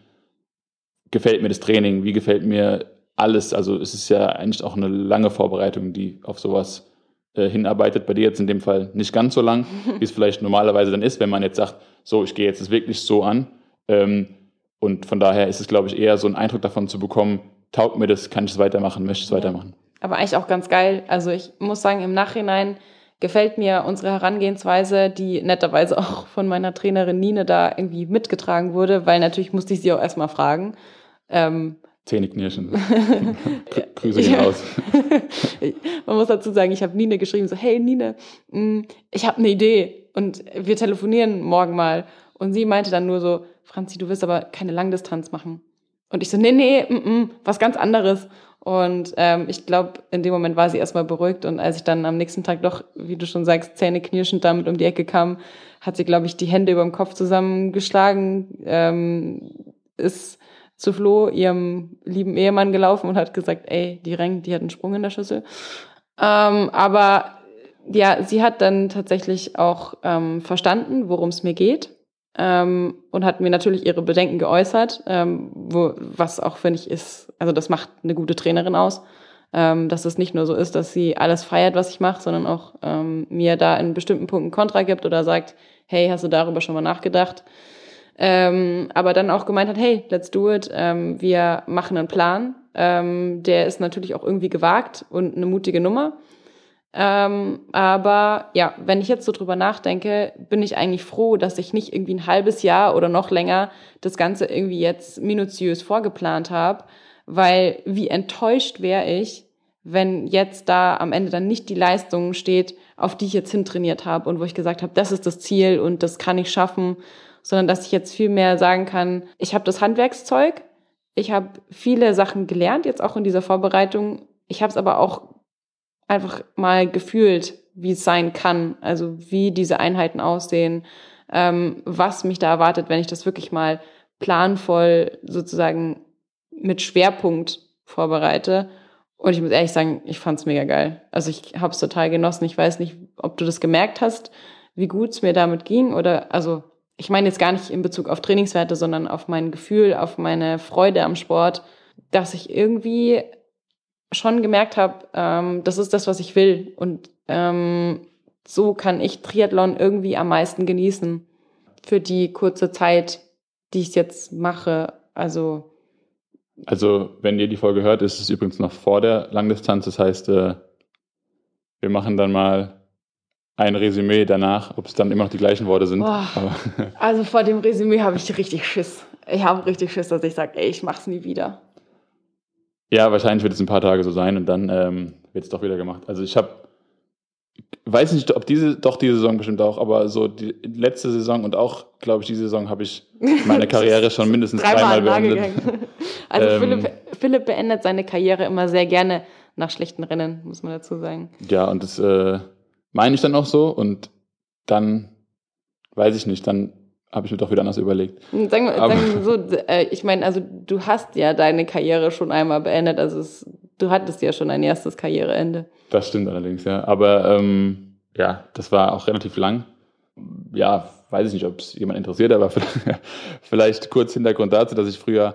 gefällt mir das Training, wie gefällt mir alles. Also es ist ja eigentlich auch eine lange Vorbereitung, die auf sowas äh, hinarbeitet. Bei dir jetzt in dem Fall nicht ganz so lang, wie es vielleicht normalerweise dann ist, wenn man jetzt sagt, so, ich gehe jetzt wirklich so an. Ähm, und von daher ist es, glaube ich, eher so ein Eindruck davon zu bekommen, taugt mir das, kann ich es weitermachen, möchte ich es ja. weitermachen. Aber eigentlich auch ganz geil. Also ich muss sagen, im Nachhinein gefällt mir unsere Herangehensweise, die netterweise auch von meiner Trainerin Nine da irgendwie mitgetragen wurde, weil natürlich musste ich sie auch erstmal fragen Ähm, Zähneknirschen. Grüße gehen Ja. raus. Man muss dazu sagen, ich habe Nine geschrieben, so, hey Nine, mh, ich habe eine Idee und wir telefonieren morgen mal. Und sie meinte dann nur so, Franzi, du wirst aber keine Langdistanz machen. Und ich so, nee, nee, mm, mm, was ganz anderes. Und ähm, ich glaube, in dem Moment war sie erstmal beruhigt. Und als ich dann am nächsten Tag doch, wie du schon sagst, zähneknirschend damit um die Ecke kam, hat sie, glaube ich, die Hände über dem Kopf zusammengeschlagen, ähm, ist zu Flo, ihrem lieben Ehemann, gelaufen und hat gesagt, ey, die Reng, die hat einen Sprung in der Schüssel. Ähm, aber ja, sie hat dann tatsächlich auch ähm, verstanden, worum es mir geht. Ähm, und hat mir natürlich ihre Bedenken geäußert, ähm, wo, was auch, finde ich, ist, also das macht eine gute Trainerin aus, ähm, dass es nicht nur so ist, dass sie alles feiert, was ich mache, sondern auch ähm, mir da in bestimmten Punkten Kontra gibt oder sagt, hey, hast du darüber schon mal nachgedacht? Ähm, aber dann auch gemeint hat, hey, let's do it, ähm, wir machen einen Plan. Ähm, der ist natürlich auch irgendwie gewagt und eine mutige Nummer. Ähm, aber ja, wenn ich jetzt so drüber nachdenke, bin ich eigentlich froh, dass ich nicht irgendwie ein halbes Jahr oder noch länger das Ganze irgendwie jetzt minutiös vorgeplant habe, weil wie enttäuscht wäre ich, wenn jetzt da am Ende dann nicht die Leistung steht, auf die ich jetzt hintrainiert habe und wo ich gesagt habe, das ist das Ziel und das kann ich schaffen, sondern dass ich jetzt viel mehr sagen kann, ich habe das Handwerkszeug, ich habe viele Sachen gelernt, jetzt auch in dieser Vorbereitung, ich habe es aber auch einfach mal gefühlt, wie es sein kann, also wie diese Einheiten aussehen, ähm, was mich da erwartet, wenn ich das wirklich mal planvoll sozusagen mit Schwerpunkt vorbereite. Und ich muss ehrlich sagen, ich fand's mega geil. Also ich habe es total genossen. Ich weiß nicht, ob du das gemerkt hast, wie gut es mir damit ging. Oder also ich meine jetzt gar nicht in Bezug auf Trainingswerte, sondern auf mein Gefühl, auf meine Freude am Sport, dass ich irgendwie schon gemerkt habe, ähm, das ist das, was ich will. Und ähm, so kann ich Triathlon irgendwie am meisten genießen für die kurze Zeit, die ich jetzt mache. Also Also, wenn ihr die Folge hört, ist es übrigens noch vor der Langdistanz. Das heißt, äh, wir machen dann mal ein Resümee danach, ob es dann immer noch die gleichen Worte sind. Also vor dem Resümee habe ich richtig Schiss. Ich habe richtig Schiss, dass ich sage, ey, ich mach's nie wieder. ja, wahrscheinlich wird es ein paar Tage so sein und dann ähm, wird es doch wieder gemacht. Also ich habe, weiß nicht, ob diese, doch diese Saison bestimmt auch, aber so die letzte Saison und auch, glaube ich, diese Saison habe ich meine Karriere schon mindestens dreimal Nagel beendet. Also Ähm. Philipp, Philipp beendet seine Karriere immer sehr gerne nach schlechten Rennen, muss man dazu sagen. Ja, und das äh, meine ich dann auch so und dann weiß ich nicht, dann habe ich mir doch wieder anders überlegt. Und Sagen wir, Aber- sagen wir so, äh, ich meine, also du hast ja deine Karriere schon einmal beendet, also es, du hattest ja schon ein erstes Karriereende. Das stimmt allerdings, ja. Aber ähm, ja, das war auch relativ lang. Ja, weiß ich nicht, ob es jemand interessiert, aber vielleicht kurz Hintergrund dazu, dass ich früher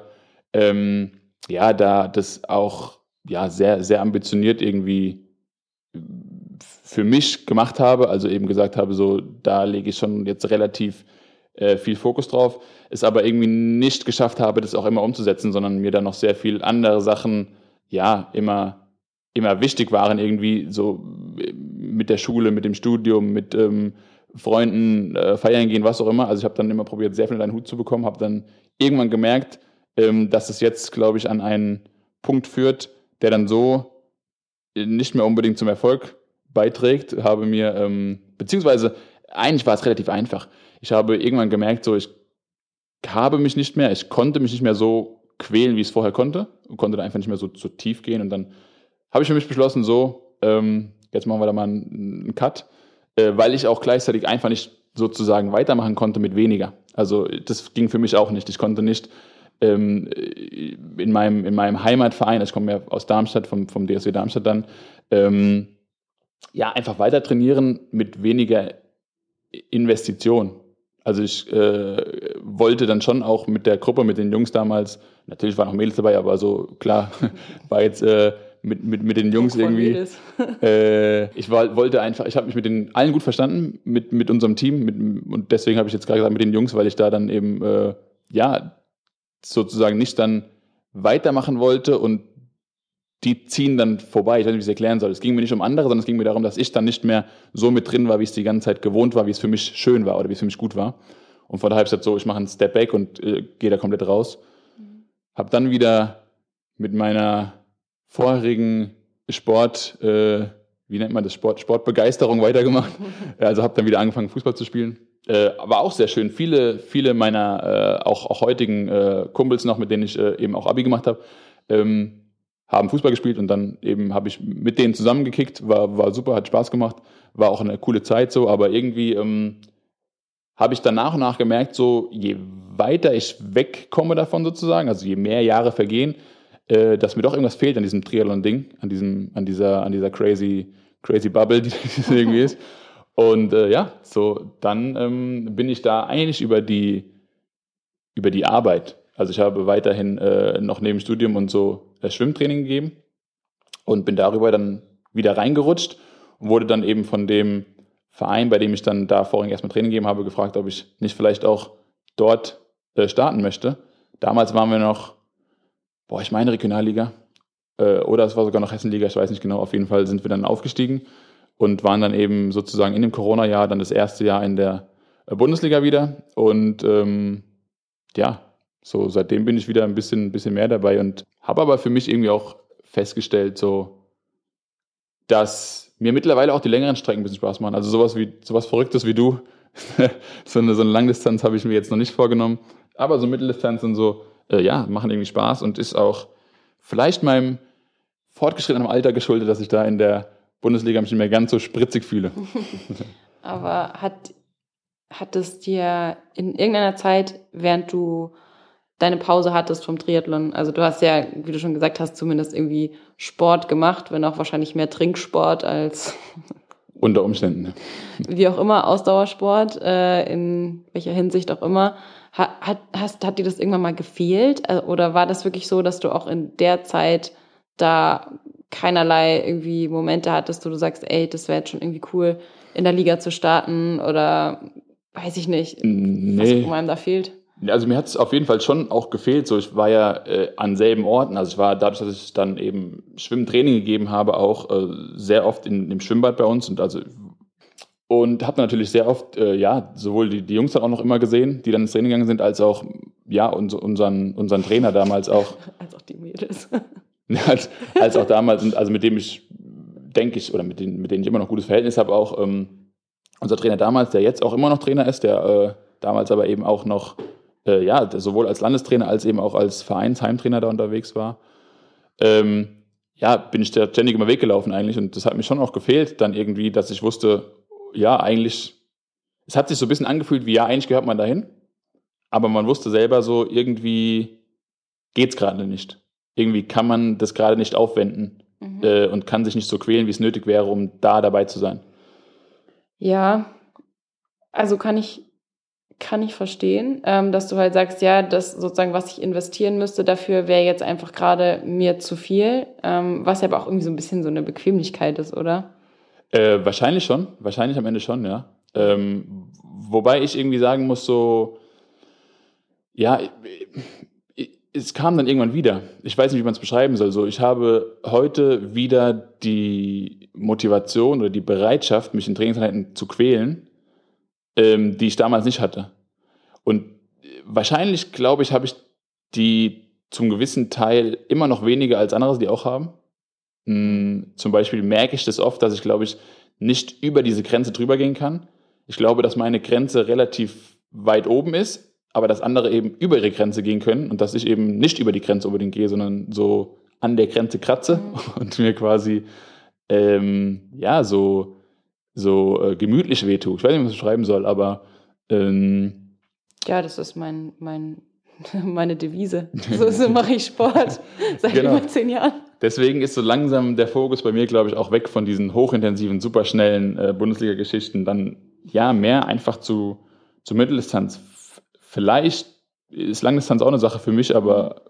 ähm, ja da das auch ja sehr, sehr ambitioniert irgendwie für mich gemacht habe, also eben gesagt habe, so da lege ich schon jetzt relativ äh, viel Fokus drauf, es aber irgendwie nicht geschafft habe, das auch immer umzusetzen, sondern mir dann noch sehr viel andere Sachen ja immer immer wichtig waren, irgendwie so mit der Schule, mit dem Studium, mit ähm, Freunden äh, feiern gehen, was auch immer. Also ich habe dann immer probiert, sehr viel in einen Hut zu bekommen, habe dann irgendwann gemerkt, ähm, dass es jetzt, glaube ich, an einen Punkt führt, der dann so äh, nicht mehr unbedingt zum Erfolg beiträgt, habe mir, ähm, beziehungsweise eigentlich war es relativ einfach. Ich habe irgendwann gemerkt, so ich habe mich nicht mehr, ich konnte mich nicht mehr so quälen, wie ich es vorher konnte, und konnte da einfach nicht mehr so, so tief gehen und dann habe ich für mich beschlossen, so, ähm, jetzt machen wir da mal einen, einen Cut, äh, weil ich auch gleichzeitig einfach nicht sozusagen weitermachen konnte mit weniger. Also das ging für mich auch nicht. Ich konnte nicht ähm, in, meinem, in meinem Heimatverein, also ich komme ja aus Darmstadt, vom, vom DSW Darmstadt dann, ähm, ja, einfach weiter trainieren mit weniger Investition. Also ich äh, wollte dann schon auch mit der Gruppe, mit den Jungs damals, natürlich waren auch Mädels dabei, aber so klar, war jetzt äh, mit, mit, mit den Jungs irgendwie. Äh, ich war, wollte einfach, ich habe mich mit den allen gut verstanden, mit, mit unserem Team, mit, und deswegen habe ich jetzt gerade gesagt mit den Jungs, weil ich da dann eben, äh, ja, sozusagen nicht dann weitermachen wollte und die ziehen dann vorbei. Ich weiß nicht, wie ich es erklären soll. Es ging mir nicht um andere, sondern es ging mir darum, dass ich dann nicht mehr so mit drin war, wie es die ganze Zeit gewohnt war, wie es für mich schön war oder wie es für mich gut war. Und von daher habe ich gesagt, so, ich mache einen Step back und äh, gehe da komplett raus. habe dann wieder mit meiner vorherigen Sport, äh, wie nennt man das, Sport, Sportbegeisterung weitergemacht. also habe dann wieder angefangen, Fußball zu spielen. Äh, aber auch sehr schön. Viele, viele meiner äh, auch, auch heutigen äh, Kumpels noch, mit denen ich äh, eben auch Abi gemacht habe, ähm, haben Fußball gespielt und dann eben habe ich mit denen zusammengekickt, war, war super, hat Spaß gemacht, war auch eine coole Zeit so, aber irgendwie ähm, habe ich dann nach und nach gemerkt, so je weiter ich wegkomme davon sozusagen, also je mehr Jahre vergehen, äh, dass mir doch irgendwas fehlt an diesem Triathlon-Ding, an diesem, an dieser, an dieser crazy, crazy Bubble, die das irgendwie ist. Und äh, ja, so dann ähm, bin ich da eigentlich über die über die Arbeit. Also ich habe weiterhin äh, noch neben Studium und so Schwimmtraining gegeben und bin darüber dann wieder reingerutscht und wurde dann eben von dem Verein, bei dem ich dann da vorhin erstmal Training gegeben habe, gefragt, ob ich nicht vielleicht auch dort äh, starten möchte. Damals waren wir noch boah, ich meine Regionalliga. Äh, oder es war sogar noch Hessenliga, ich weiß nicht genau. Auf jeden Fall sind wir dann aufgestiegen und waren dann eben sozusagen in dem Corona-Jahr dann das erste Jahr in der äh, Bundesliga wieder. Und ähm, ja, so seitdem bin ich wieder ein bisschen, bisschen mehr dabei und habe aber für mich irgendwie auch festgestellt, so, dass mir mittlerweile auch die längeren Strecken ein bisschen Spaß machen. Also sowas wie sowas Verrücktes wie du. so, eine, so eine Langdistanz habe ich mir jetzt noch nicht vorgenommen. Aber so Mitteldistanz und so, äh, ja, machen irgendwie Spaß und ist auch vielleicht meinem fortgeschrittenen Alter geschuldet, dass ich da in der Bundesliga mich nicht mehr ganz so spritzig fühle. Aber hat, hat es dir in irgendeiner Zeit, während du deine Pause hattest vom Triathlon, also du hast ja, wie du schon gesagt hast, zumindest irgendwie Sport gemacht, wenn auch wahrscheinlich mehr Trinksport als unter Umständen. Wie auch immer, Ausdauersport, äh, in welcher Hinsicht auch immer. Hat, hast, hat dir das irgendwann mal gefehlt? Äh, oder war das wirklich so, dass du auch in der Zeit da keinerlei irgendwie Momente hattest, wo du sagst, ey, das wäre jetzt schon irgendwie cool, in der Liga zu starten oder weiß ich nicht, nee. was einem da fehlt? Also mir hat es auf jeden Fall schon auch gefehlt. So, ich war ja äh, an selben Orten. Also ich war dadurch, dass ich dann eben Schwimmtraining gegeben habe, auch äh, sehr oft in, im Schwimmbad bei uns und also und habe natürlich sehr oft, äh, ja, sowohl die, die Jungs dann auch noch immer gesehen, die dann ins Training gegangen sind, als auch, ja, uns, unseren, unseren Trainer damals auch. als auch die Mädels. als, als auch damals, und also mit dem ich, denke ich, oder mit denen, mit denen ich immer noch gutes Verhältnis habe, auch ähm, unser Trainer damals, der jetzt auch immer noch Trainer ist, der äh, damals aber eben auch noch, äh, ja, sowohl als Landestrainer als eben auch als Vereinsheimtrainer da unterwegs war. Ähm, ja, bin ich da ständig immer weggelaufen eigentlich und das hat mir schon auch gefehlt, dann irgendwie, dass ich wusste, ja, eigentlich, es hat sich so ein bisschen angefühlt wie, ja, eigentlich gehört man dahin, aber man wusste selber so, irgendwie geht es gerade nicht. Irgendwie kann man das gerade nicht aufwenden mhm. äh, und kann sich nicht so quälen, wie es nötig wäre, um da dabei zu sein. Ja, also kann ich, kann ich verstehen, ähm, dass du halt sagst, ja, das sozusagen, was ich investieren müsste, dafür wäre jetzt einfach gerade mir zu viel, ähm, was ja aber auch irgendwie so ein bisschen so eine Bequemlichkeit ist, oder? Äh, wahrscheinlich schon, wahrscheinlich am Ende schon, ja. Ähm, wobei ich irgendwie sagen muss, so, ja, es kam dann irgendwann wieder. Ich weiß nicht, wie man es beschreiben soll. So, ich habe heute wieder die Motivation oder die Bereitschaft, mich in Trainingseinheiten zu quälen, ähm, die ich damals nicht hatte. Und wahrscheinlich, glaube ich, habe ich die zum gewissen Teil immer noch weniger als andere, die auch haben. Hm, zum Beispiel merke ich das oft, dass ich, glaube ich, nicht über diese Grenze drüber gehen kann. Ich glaube, dass meine Grenze relativ weit oben ist, aber dass andere eben über ihre Grenze gehen können und dass ich eben nicht über die Grenze unbedingt gehe, sondern so an der Grenze kratze mhm. und mir quasi ähm, ja so so äh, gemütlich wehtue. Ich weiß nicht, was ich schreiben soll, aber ähm, ja, das ist mein mein meine Devise. So, so mache ich Sport seit genau. über zehn Jahren. Deswegen ist so langsam der Fokus bei mir, glaube ich, auch weg von diesen hochintensiven, superschnellen äh, Bundesliga-Geschichten, dann ja mehr einfach zu, zu Mitteldistanz. Vielleicht ist Langdistanz auch eine Sache für mich, aber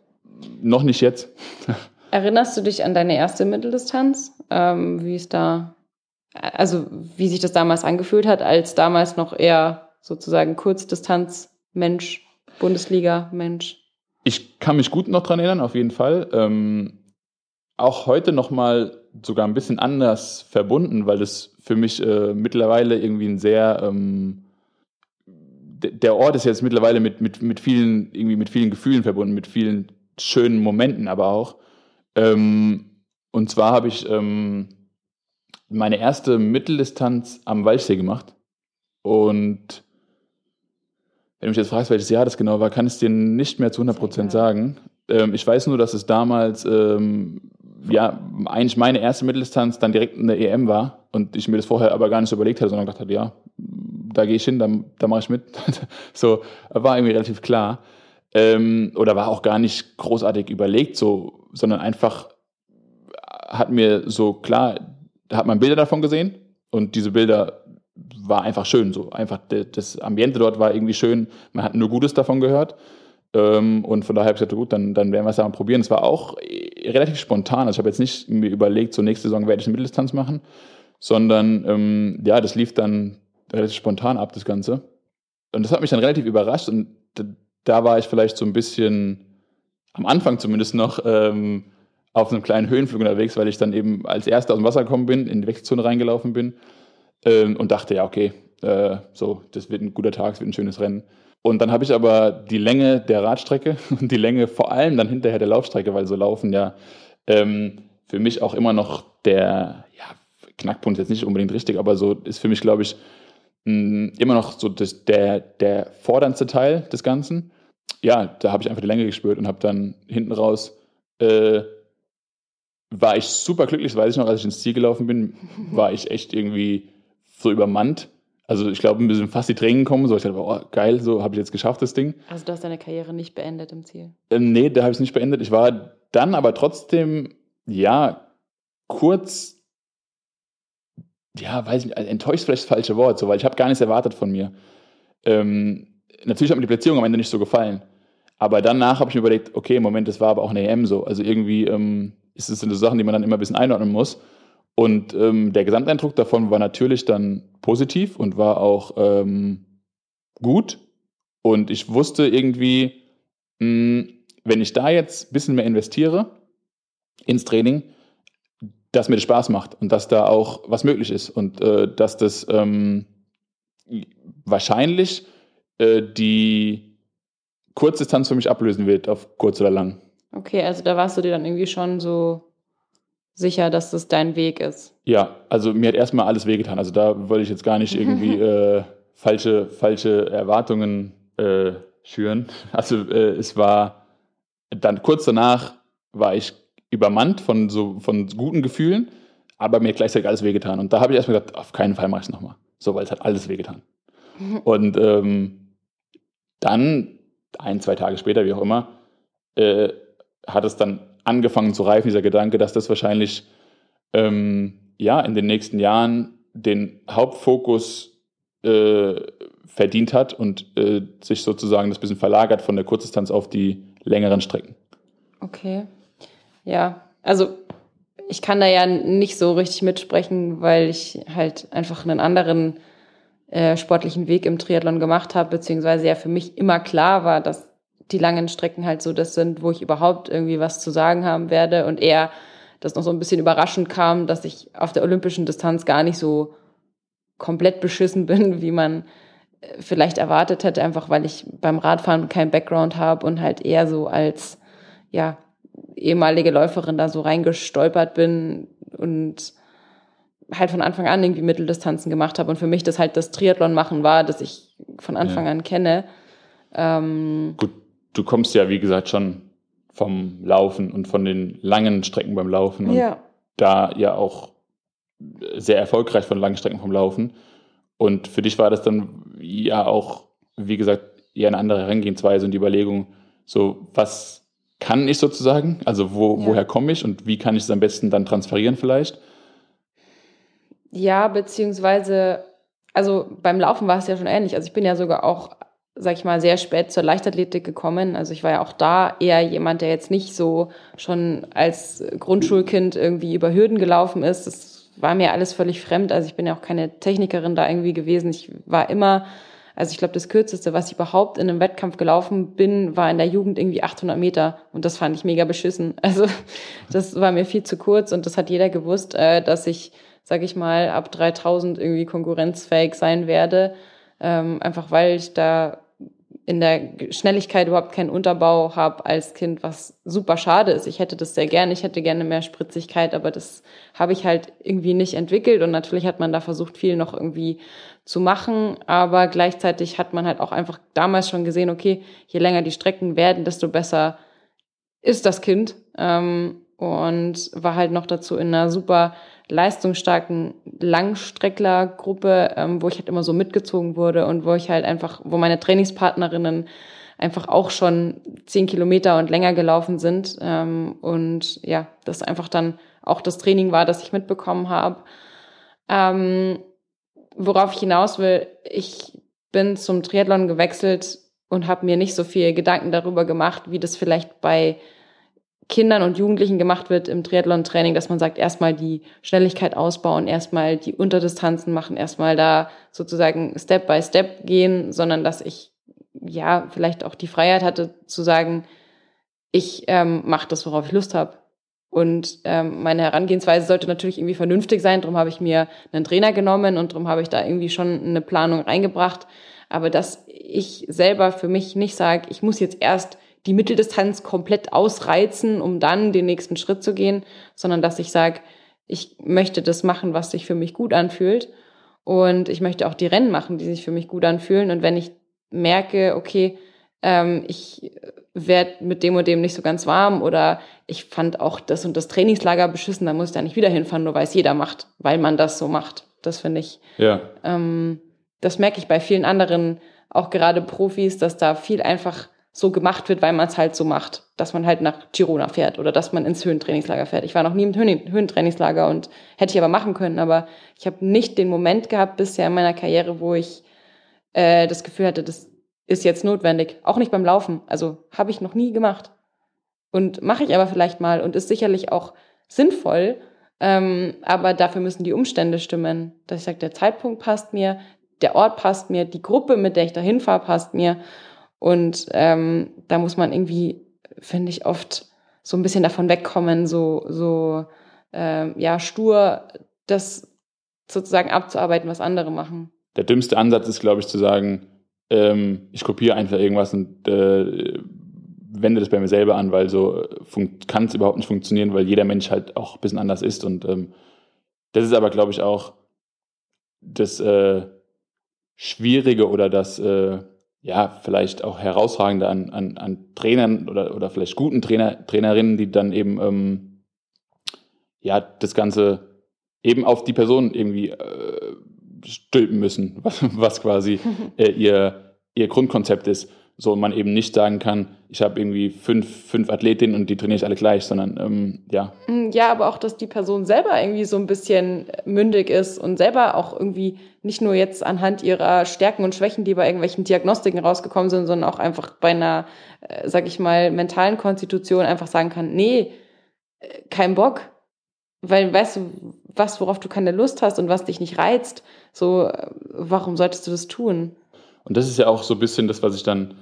noch nicht jetzt. Erinnerst du dich an deine erste Mitteldistanz? Ähm, wie es da, also wie sich das damals angefühlt hat, als damals noch eher sozusagen Kurzdistanz-Mensch, Bundesliga-Mensch? Ich kann mich gut noch dran erinnern, auf jeden Fall. Ähm, auch heute nochmal sogar ein bisschen anders verbunden, weil es für mich äh, mittlerweile irgendwie ein sehr ähm, der Ort ist jetzt mittlerweile mit, mit, mit vielen, irgendwie mit vielen Gefühlen verbunden, mit vielen schönen Momenten aber auch. Ähm, und zwar habe ich ähm, meine erste Mitteldistanz am Walchsee gemacht. Und wenn du mich jetzt fragst, welches Jahr das genau war, kann ich es dir nicht mehr zu 100 Prozent sagen. Ähm, ich weiß nur, dass es damals ähm, ja eigentlich meine erste Mitteldistanz dann direkt in der EM war und ich mir das vorher aber gar nicht so überlegt hatte, sondern gedacht hatte, ja, da gehe ich hin, da, da mache ich mit. so war irgendwie relativ klar. Ähm, oder war auch gar nicht großartig überlegt, so, sondern einfach hat mir so klar, da hat man Bilder davon gesehen und diese Bilder war einfach schön. So einfach das Ambiente dort war irgendwie schön. Man hat nur Gutes davon gehört. Ähm, und von daher habe ich gesagt, gut, dann, dann werden wir es da mal probieren. Es war auch relativ spontan. Also ich habe jetzt nicht mir überlegt, zur nächsten Saison werde ich eine Mitteldistanz machen, sondern ähm, ja, das lief dann relativ spontan ab, das Ganze. Und das hat mich dann relativ überrascht. Und da, da war ich vielleicht so ein bisschen, am Anfang zumindest noch, ähm, auf einem kleinen Höhenflug unterwegs, weil ich dann eben als Erster aus dem Wasser gekommen bin, in die Wechselzone reingelaufen bin ähm, und dachte, ja, okay, äh, so, das wird ein guter Tag, es wird ein schönes Rennen. Und dann habe ich aber die Länge der Radstrecke und die Länge vor allem dann hinterher der Laufstrecke, weil so Laufen ja ähm, für mich auch immer noch der, ja, Knackpunkt jetzt nicht unbedingt richtig, aber so ist für mich, glaube ich, mh, immer noch so das, der, der forderndste Teil des Ganzen. Ja, da habe ich einfach die Länge gespürt und habe dann hinten raus äh, war ich super glücklich, weiß ich noch, als ich ins Ziel gelaufen bin, war ich echt irgendwie so übermannt. Also ich glaube, ein bisschen fast die Tränen kommen. So, ich dachte, oh, geil, so habe ich jetzt geschafft, das Ding. Also du hast deine Karriere nicht beendet im Ziel? Ähm, nee, da habe ich es nicht beendet. Ich war dann aber trotzdem, ja, kurz, ja, weiß ich nicht, enttäuscht vielleicht das falsche Wort, so, weil ich habe gar nichts erwartet von mir. Ähm, natürlich hat mir die Platzierung am Ende nicht so gefallen. Aber danach habe ich mir überlegt, okay, im Moment, das war aber auch eine EM so. Also irgendwie ähm, ist es so Sachen, die man dann immer ein bisschen einordnen muss. Und ähm, der Gesamteindruck davon war natürlich dann positiv und war auch ähm, gut. Und ich wusste irgendwie, mh, hm, wenn ich da jetzt ein bisschen mehr investiere ins Training, dass mir das Spaß macht und dass da auch was möglich ist und äh, dass das ähm, wahrscheinlich äh, die Kurzdistanz für mich ablösen wird, auf kurz oder lang. Okay, also da warst du dir dann irgendwie schon so sicher, dass das dein Weg ist. Ja, also mir hat erstmal alles wehgetan. Also da wollte ich jetzt gar nicht irgendwie äh, falsche, falsche Erwartungen äh, schüren. Also äh, es war dann kurz danach war ich übermannt von so von guten Gefühlen, aber mir hat gleichzeitig alles wehgetan. Und da habe ich erstmal gesagt, auf keinen Fall mache ich es nochmal. So, weil es hat alles wehgetan. Und ähm, dann, ein, zwei Tage später, wie auch immer, äh, hat es dann angefangen zu reifen, dieser Gedanke, dass das wahrscheinlich ähm, ja, in den nächsten Jahren den Hauptfokus äh, verdient hat und äh, sich sozusagen das bisschen verlagert von der Kurzdistanz auf die längeren Strecken. Okay. Ja, also ich kann da ja nicht so richtig mitsprechen, weil ich halt einfach einen anderen äh, sportlichen Weg im Triathlon gemacht habe, beziehungsweise ja für mich immer klar war, dass die langen Strecken halt so das sind, wo ich überhaupt irgendwie was zu sagen haben werde und eher das noch so ein bisschen überraschend kam, dass ich auf der olympischen Distanz gar nicht so komplett beschissen bin, wie man äh, vielleicht erwartet hätte, einfach weil ich beim Radfahren keinen Background habe und halt eher so als ja ehemalige Läuferin da so reingestolpert bin und halt von Anfang an irgendwie Mitteldistanzen gemacht habe und für mich das halt das Triathlon machen war, das ich von Anfang ja. an kenne. Ähm, Gut, du kommst ja, wie gesagt, schon vom Laufen und von den langen Strecken beim Laufen. Und ja. da ja auch sehr erfolgreich von langen Strecken vom Laufen. Und für dich war das dann ja auch, wie gesagt, eher eine andere Herangehensweise und die Überlegung, so was kann ich sozusagen, also wo, ja. woher komme ich und wie kann ich es am besten dann transferieren vielleicht? Ja, beziehungsweise, also beim Laufen war es ja schon ähnlich. Also ich bin ja sogar auch sag ich mal, sehr spät zur Leichtathletik gekommen. Also ich war ja auch da eher jemand, der jetzt nicht so schon als Grundschulkind irgendwie über Hürden gelaufen ist. Das war mir alles völlig fremd. Also ich bin ja auch keine Technikerin da irgendwie gewesen. Ich war immer, also ich glaube, das kürzeste, was ich überhaupt in einem Wettkampf gelaufen bin, war in der Jugend irgendwie 800 Meter. Und das fand ich mega beschissen. Also das war mir viel zu kurz und das hat jeder gewusst, äh, dass ich, sag ich mal, ab 3000 irgendwie konkurrenzfähig sein werde. Ähm, einfach weil ich da in der Schnelligkeit überhaupt keinen Unterbau habe als Kind, was super schade ist. Ich hätte das sehr gerne, ich hätte gerne mehr Spritzigkeit, aber das habe ich halt irgendwie nicht entwickelt. Und natürlich hat man da versucht, viel noch irgendwie zu machen, aber gleichzeitig hat man halt auch einfach damals schon gesehen, okay, je länger die Strecken werden, desto besser ist das Kind. Ähm, und war halt noch dazu in einer super leistungsstarken Langstrecklergruppe, ähm, wo ich halt immer so mitgezogen wurde und wo ich halt einfach, wo meine Trainingspartnerinnen einfach auch schon zehn Kilometer und länger gelaufen sind. Ähm, und ja, das einfach dann auch das Training war, das ich mitbekommen habe. Ähm, worauf ich hinaus will, ich bin zum Triathlon gewechselt und habe mir nicht so viel Gedanken darüber gemacht, wie das vielleicht bei Kindern und Jugendlichen gemacht wird im Triathlon-Training, dass man sagt, erstmal die Schnelligkeit ausbauen, erstmal die Unterdistanzen machen, erstmal da sozusagen Step by Step gehen, sondern dass ich ja vielleicht auch die Freiheit hatte zu sagen, ich ähm, mache das, worauf ich Lust habe. Und ähm, meine Herangehensweise sollte natürlich irgendwie vernünftig sein. Darum habe ich mir einen Trainer genommen und darum habe ich da irgendwie schon eine Planung reingebracht. Aber dass ich selber für mich nicht sage, ich muss jetzt erst die Mitteldistanz komplett ausreizen, um dann den nächsten Schritt zu gehen, sondern dass ich sage, ich möchte das machen, was sich für mich gut anfühlt. Und ich möchte auch die Rennen machen, die sich für mich gut anfühlen. Und wenn ich merke, okay, ähm, ich werde mit dem und dem nicht so ganz warm oder ich fand auch das und das Trainingslager beschissen, dann muss ich da nicht wieder hinfahren, nur weil es jeder macht, weil man das so macht. Das finde ich. Ja. Ähm, das merke ich bei vielen anderen, auch gerade Profis, dass da viel einfach so gemacht wird, weil man es halt so macht, dass man halt nach Girona fährt oder dass man ins Höhentrainingslager fährt. Ich war noch nie im Höhentrainingslager und hätte ich aber machen können, aber ich habe nicht den Moment gehabt bisher in meiner Karriere, wo ich äh, das Gefühl hatte, das ist jetzt notwendig. Auch nicht beim Laufen. Also habe ich noch nie gemacht. Und mache ich aber vielleicht mal und ist sicherlich auch sinnvoll, ähm, aber dafür müssen die Umstände stimmen. Dass ich sage, der Zeitpunkt passt mir, der Ort passt mir, die Gruppe, mit der ich da hinfahre, passt mir. Und ähm, da muss man irgendwie, finde ich, oft so ein bisschen davon wegkommen, so, so äh, ja, stur das sozusagen abzuarbeiten, was andere machen. Der dümmste Ansatz ist, glaube ich, zu sagen, ähm, ich kopiere einfach irgendwas und äh, wende das bei mir selber an, weil so äh, kann es überhaupt nicht funktionieren, weil jeder Mensch halt auch ein bisschen anders ist. Und ähm, das ist aber, glaube ich, auch das äh, Schwierige oder das äh, ja, vielleicht auch herausragende an, an, an Trainern oder, oder vielleicht guten Trainer, Trainerinnen, die dann eben ähm, ja, das Ganze eben auf die Person irgendwie äh, stülpen müssen, was, was quasi äh, ihr, ihr Grundkonzept ist so man eben nicht sagen kann, ich habe irgendwie fünf, fünf Athletinnen und die trainiere ich alle gleich, sondern ähm, ja. Mm, ja, aber auch, dass die Person selber irgendwie so ein bisschen mündig ist und selber auch irgendwie nicht nur jetzt anhand ihrer Stärken und Schwächen, die bei irgendwelchen Diagnostiken rausgekommen sind, sondern auch einfach bei einer, äh, sag ich mal, mentalen Konstitution einfach sagen kann, nee, äh, kein Bock. Weil weißt du, was, worauf du keine Lust hast und was dich nicht reizt, so, äh, warum solltest du das tun? Und das ist ja auch so ein bisschen das, was ich dann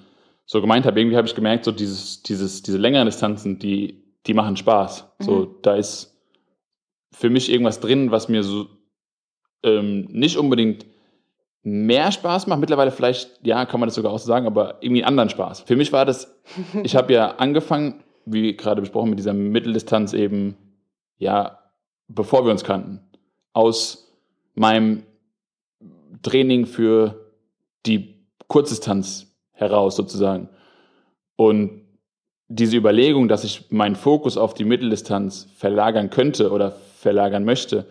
so gemeint habe. Irgendwie habe ich gemerkt, so dieses, dieses, diese längeren Distanzen, die, die machen Spaß. Mhm. So, da ist für mich irgendwas drin, was mir so ähm, nicht unbedingt mehr Spaß macht. Mittlerweile vielleicht, ja, kann man das sogar auch so sagen, aber irgendwie einen anderen Spaß. Für mich war das, ich habe ja angefangen, wie gerade besprochen, mit dieser Mitteldistanz eben, ja, bevor wir uns kannten, aus meinem Training für die Kurzdistanz heraus sozusagen. Und diese Überlegung, dass ich meinen Fokus auf die Mitteldistanz verlagern könnte oder verlagern möchte,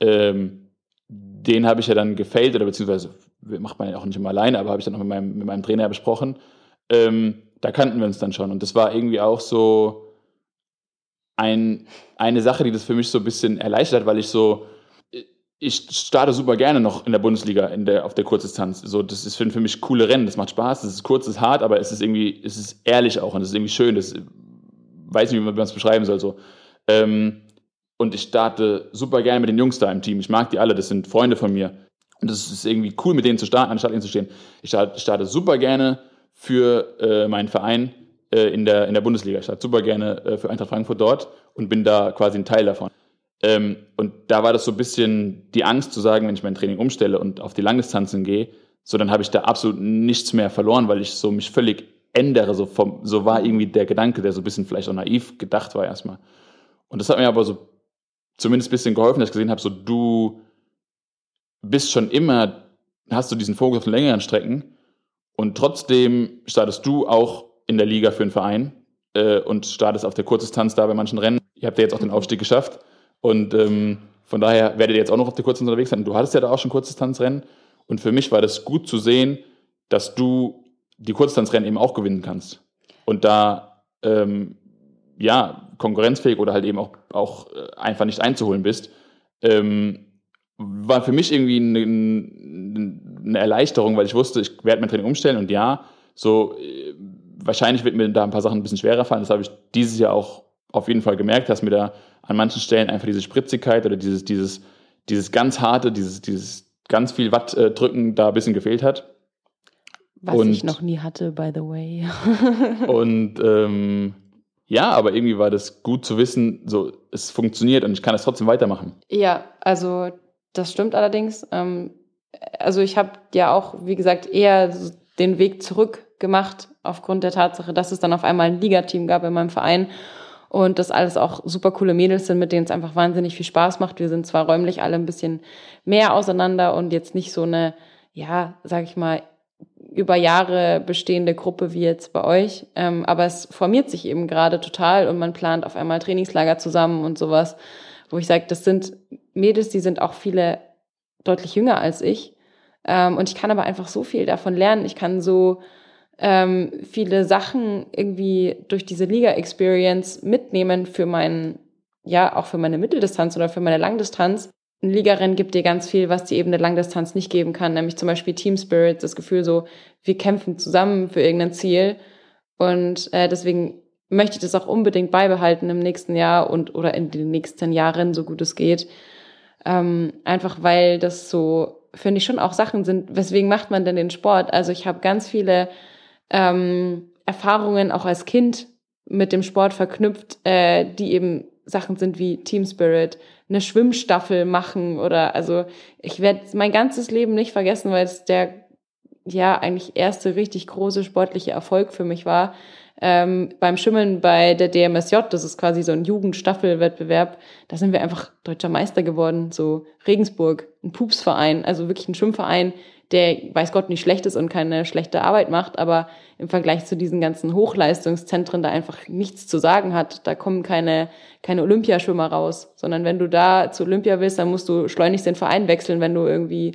ähm, den habe ich ja dann gefailt oder beziehungsweise macht man ja auch nicht immer alleine, aber habe ich dann auch mit meinem, mit meinem Trainer besprochen. Ähm, da kannten wir uns dann schon und das war irgendwie auch so ein, eine Sache, die das für mich so ein bisschen erleichtert hat, weil ich so ich starte super gerne noch in der Bundesliga in der, auf der Kurzdistanz. So, das ist für, für mich coole Rennen, das macht Spaß, das ist kurz, das ist hart, aber es ist irgendwie, es ist ehrlich auch und es ist irgendwie schön. Das weiß nicht, wie man es beschreiben soll. So. Ähm, und ich starte super gerne mit den Jungs da im Team. Ich mag die alle, das sind Freunde von mir. Und es ist irgendwie cool, mit denen zu starten, anstatt ihnen zu stehen. Ich starte, starte super gerne für äh, meinen Verein äh, in, der, in der Bundesliga. Ich starte super gerne äh, für Eintracht Frankfurt dort und bin da quasi ein Teil davon. Ähm, und da war das so ein bisschen die Angst zu sagen, wenn ich mein Training umstelle und auf die Langdistanzen gehe, so dann habe ich da absolut nichts mehr verloren, weil ich so mich völlig ändere. So, vom, so war irgendwie der Gedanke, der so ein bisschen vielleicht auch naiv gedacht war erstmal. Und das hat mir aber so zumindest ein bisschen geholfen, dass ich gesehen habe, so du bist schon immer, hast du diesen Fokus auf längeren Strecken und trotzdem startest du auch in der Liga für einen Verein äh, und startest auf der Kurzdistanz da bei manchen Rennen. Ihr habt ja jetzt auch den Aufstieg geschafft und ähm, von daher werdet ihr jetzt auch noch auf der Kurzdistanz unterwegs sein. Du hattest ja da auch schon Kurzdistanzrennen und für mich war das gut zu sehen, dass du die Kurzdistanzrennen eben auch gewinnen kannst und da ähm, ja konkurrenzfähig oder halt eben auch, auch äh, einfach nicht einzuholen bist. Ähm, war für mich irgendwie eine, eine, Erleichterung, weil ich wusste, ich werde mein Training umstellen und ja, so äh, wahrscheinlich wird mir da ein paar Sachen ein bisschen schwerer fallen. Das habe ich dieses Jahr auch auf jeden Fall gemerkt, dass mir da an manchen Stellen einfach diese Spritzigkeit oder dieses, dieses, dieses ganz harte, dieses, dieses ganz viel Watt äh, drücken da ein bisschen gefehlt hat. Was und, ich noch nie hatte, by the way. und ähm, ja, aber irgendwie war das gut zu wissen, so es funktioniert und ich kann es trotzdem weitermachen. Ja, also das stimmt allerdings. Ähm, also ich habe ja auch, wie gesagt, eher den Weg zurück gemacht aufgrund der Tatsache, dass es dann auf einmal ein Ligateam gab in meinem Verein und das alles auch super coole Mädels sind, mit denen es einfach wahnsinnig viel Spaß macht. Wir sind zwar räumlich alle ein bisschen mehr auseinander und jetzt nicht so eine, ja, sag ich mal, über Jahre bestehende Gruppe wie jetzt bei euch, ähm, aber es formiert sich eben gerade total und man plant auf einmal Trainingslager zusammen und sowas, wo ich sage, das sind Mädels, die sind auch viele deutlich jünger als ich. Ähm, und ich kann aber einfach so viel davon lernen. Ich kann so ähm, viele Sachen irgendwie durch diese Liga-Experience mitnehmen für meinen, ja, auch für meine Mitteldistanz oder für meine Langdistanz. Ein Ligarennen gibt dir ganz viel, was dir eben eine Langdistanz nicht geben kann, nämlich zum Beispiel Team Spirit, das Gefühl so, wir kämpfen zusammen für irgendein Ziel. Und äh, deswegen möchte ich das auch unbedingt beibehalten im nächsten Jahr und oder in den nächsten Jahren, so gut es geht. Ähm, einfach weil das so, finde ich, schon auch Sachen sind, weswegen macht man denn den Sport? Also ich habe ganz viele ähm, Erfahrungen auch als Kind mit dem Sport verknüpft, äh, die eben Sachen sind wie Team Spirit, eine Schwimmstaffel machen oder also ich werde mein ganzes Leben nicht vergessen, weil es der ja eigentlich erste richtig große sportliche Erfolg für mich war, ähm, beim Schwimmen bei der DMSJ, das ist quasi so ein Jugendstaffelwettbewerb, da sind wir einfach deutscher Meister geworden, so Regensburg, ein Pupsverein, also wirklich ein Schwimmverein, der weiß Gott nicht schlecht ist und keine schlechte Arbeit macht, aber im Vergleich zu diesen ganzen Hochleistungszentren da einfach nichts zu sagen hat. Da kommen keine, keine Olympiaschwimmer raus, sondern wenn du da zu Olympia willst, dann musst du schleunigst den Verein wechseln, wenn du irgendwie,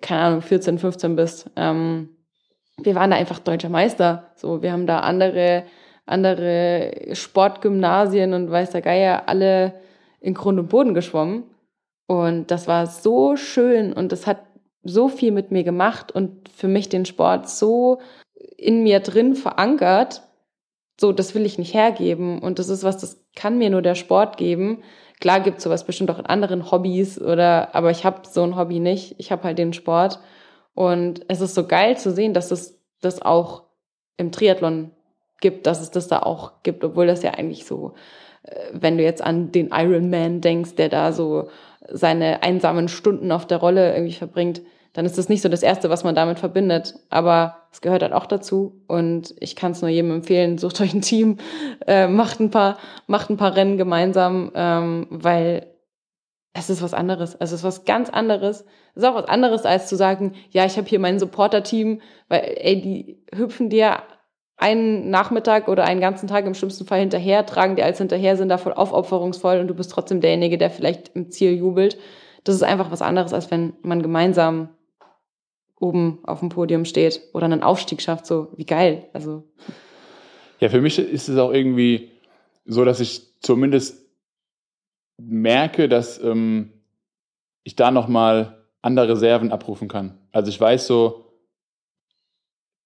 keine Ahnung, 14, 15 bist. Ähm, wir waren da einfach deutscher Meister. So, wir haben da andere, andere Sportgymnasien und weiß der Geier alle in Grund und Boden geschwommen. Und das war so schön und das hat so viel mit mir gemacht und für mich den Sport so in mir drin verankert. So, das will ich nicht hergeben. Und das ist was, das kann mir nur der Sport geben. Klar gibt es sowas bestimmt auch in anderen Hobbys oder, aber ich habe so ein Hobby nicht. Ich habe halt den Sport. Und es ist so geil zu sehen, dass es das auch im Triathlon gibt, dass es das da auch gibt, obwohl das ja eigentlich so, äh, wenn du jetzt an den Ironman denkst, der da so seine einsamen Stunden auf der Rolle irgendwie verbringt, dann ist das nicht so das Erste, was man damit verbindet. Aber es gehört halt auch dazu. Und ich kann es nur jedem empfehlen, sucht euch ein Team, äh, macht ein paar, macht ein paar Rennen gemeinsam, ähm, weil es ist was anderes. Es ist was ganz anderes. Es ist auch was anderes, als zu sagen, ja, ich habe hier mein Supporter-Team, weil, ey, die hüpfen dir einen Nachmittag oder einen ganzen Tag im schlimmsten Fall hinterher, tragen dir als hinterher, sind da voll aufopferungsvoll und du bist trotzdem derjenige, der vielleicht im Ziel jubelt. Das ist einfach was anderes, als wenn man gemeinsam oben auf dem Podium steht oder einen Aufstieg schafft. So, wie geil. Also. Ja, für mich ist es auch irgendwie so, dass ich zumindest merke, dass ähm, ich da nochmal andere Reserven abrufen kann. Also ich weiß so,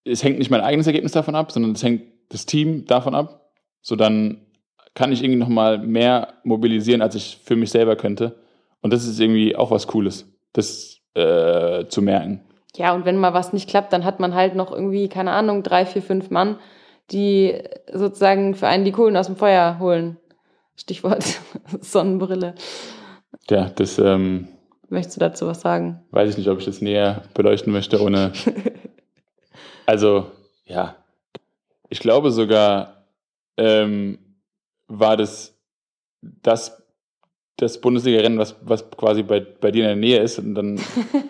es hängt nicht mein eigenes Ergebnis davon ab, sondern es hängt das Team davon ab. So dann kann ich irgendwie nochmal mehr mobilisieren, als ich für mich selber könnte. Und das ist irgendwie auch was Cooles, das äh, zu merken. Ja, und wenn mal was nicht klappt, dann hat man halt noch irgendwie, keine Ahnung, drei, vier, fünf Mann, die sozusagen für einen die Kohlen aus dem Feuer holen. Stichwort Sonnenbrille. Ja, das ähm, möchtest du dazu was sagen? Weiß ich nicht, ob ich das näher beleuchten möchte, ohne. also, ja. Ich glaube sogar, ähm, war das das, das Bundesliga-Rennen, was, was quasi bei, bei dir in der Nähe ist. Und dann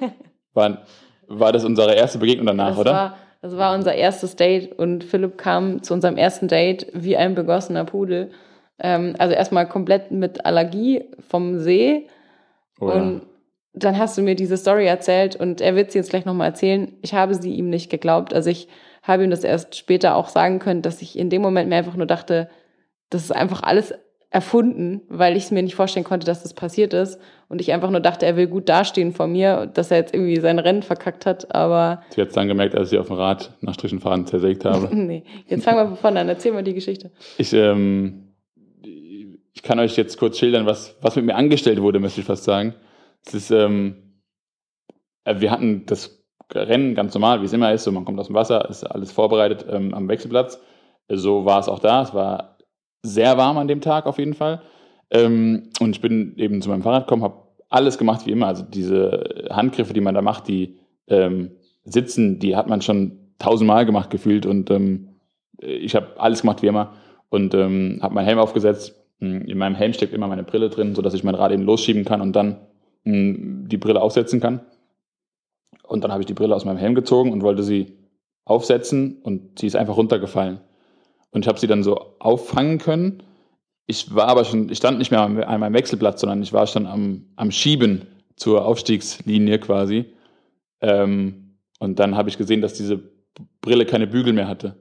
war, war das unsere erste Begegnung danach, das oder? War, das war unser erstes Date und Philipp kam zu unserem ersten Date wie ein begossener Pudel. Ähm, also erstmal komplett mit Allergie vom See. Oh ja. und dann hast du mir diese Story erzählt und er wird sie jetzt gleich nochmal erzählen. Ich habe sie ihm nicht geglaubt. Also ich habe ihm das erst später auch sagen können, dass ich in dem Moment mir einfach nur dachte, das ist einfach alles erfunden, weil ich es mir nicht vorstellen konnte, dass das passiert ist. Und ich einfach nur dachte, er will gut dastehen vor mir, dass er jetzt irgendwie sein Rennen verkackt hat, aber Sie hat es dann gemerkt, als ich auf dem Rad nach Strichen zersägt habe. nee. Jetzt fangen wir von vorne an, erzähl mal die Geschichte. Ich, ähm, ich kann euch jetzt kurz schildern, was, was mit mir angestellt wurde, möchte ich fast sagen. Es ist, ähm, äh, wir hatten das Rennen ganz normal, wie es immer ist, so man kommt aus dem Wasser, ist alles vorbereitet ähm, am Wechselplatz. So war es auch da. Es war sehr warm an dem Tag auf jeden Fall. Ähm, und ich bin eben zu meinem Fahrrad gekommen, habe alles gemacht wie immer. Also diese Handgriffe, die man da macht, die ähm, sitzen, die hat man schon tausendmal gemacht gefühlt. Und ähm, ich habe alles gemacht wie immer und ähm, habe meinen Helm aufgesetzt. In meinem Helm steckt immer meine Brille drin, sodass ich mein Rad eben losschieben kann und dann mh, die Brille aufsetzen kann. Und dann habe ich die Brille aus meinem Helm gezogen und wollte sie aufsetzen und sie ist einfach runtergefallen. Und ich habe sie dann so auffangen können. Ich war aber schon, ich stand nicht mehr an meinem Wechselplatz, sondern ich war schon am, am Schieben zur Aufstiegslinie quasi. Ähm, und dann habe ich gesehen, dass diese Brille keine Bügel mehr hatte.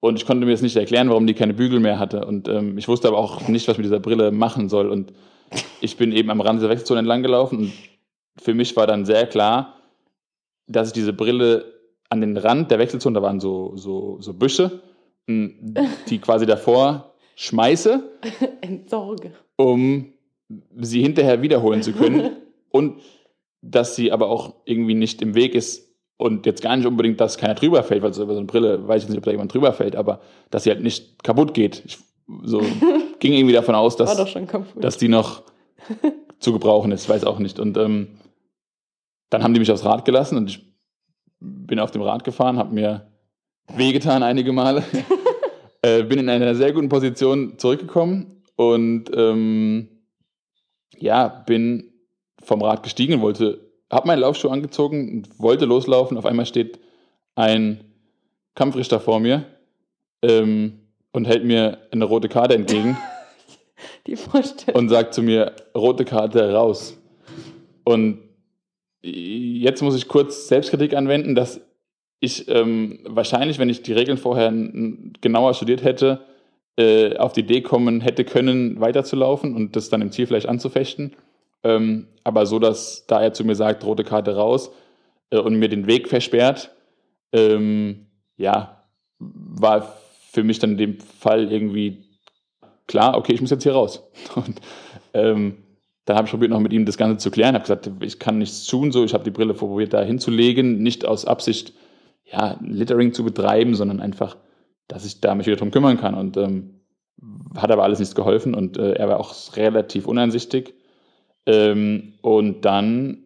Und ich konnte mir jetzt nicht erklären, warum die keine Bügel mehr hatte. Und ähm, ich wusste aber auch nicht, was ich mit dieser Brille machen soll. Und ich bin eben am Rand dieser Wechselzone entlang gelaufen. Und für mich war dann sehr klar, dass ich diese Brille an den Rand der Wechselzone, da waren so, so, so Büsche, die quasi davor schmeiße, Entsorge. um sie hinterher wiederholen zu können. Und dass sie aber auch irgendwie nicht im Weg ist und jetzt gar nicht unbedingt, dass keiner drüber fällt, weil so über so eine Brille weiß ich nicht, ob da jemand drüber fällt, aber dass sie halt nicht kaputt geht. Ich, so ging irgendwie davon aus, dass, dass die noch zu gebrauchen ist, weiß auch nicht. Und ähm, dann haben die mich aufs Rad gelassen und ich bin auf dem Rad gefahren, habe mir wehgetan einige Male, äh, bin in einer sehr guten Position zurückgekommen und ähm, ja, bin vom Rad gestiegen, wollte, habe meinen Laufschuh angezogen und wollte loslaufen. Auf einmal steht ein Kampfrichter vor mir ähm, und hält mir eine rote Karte entgegen Die Vorstellung. und sagt zu mir, rote Karte raus. Und jetzt muss ich kurz Selbstkritik anwenden, dass ich ähm, wahrscheinlich, wenn ich die Regeln vorher genauer studiert hätte, äh, auf die Idee kommen hätte können, weiterzulaufen und das dann im Ziel vielleicht anzufechten. Ähm, aber so, dass da er zu mir sagt, rote Karte raus äh, und mir den Weg versperrt, ähm, ja, war für mich dann in dem Fall irgendwie klar, okay, ich muss jetzt hier raus. Und ähm, dann habe ich probiert, noch mit ihm das Ganze zu klären. habe gesagt, ich kann nichts tun, so. Ich habe die Brille probiert, da hinzulegen, nicht aus Absicht, ja, Littering zu betreiben, sondern einfach, dass ich da mich wieder drum kümmern kann. Und ähm, hat aber alles nichts geholfen und äh, er war auch relativ uneinsichtig. Ähm, und dann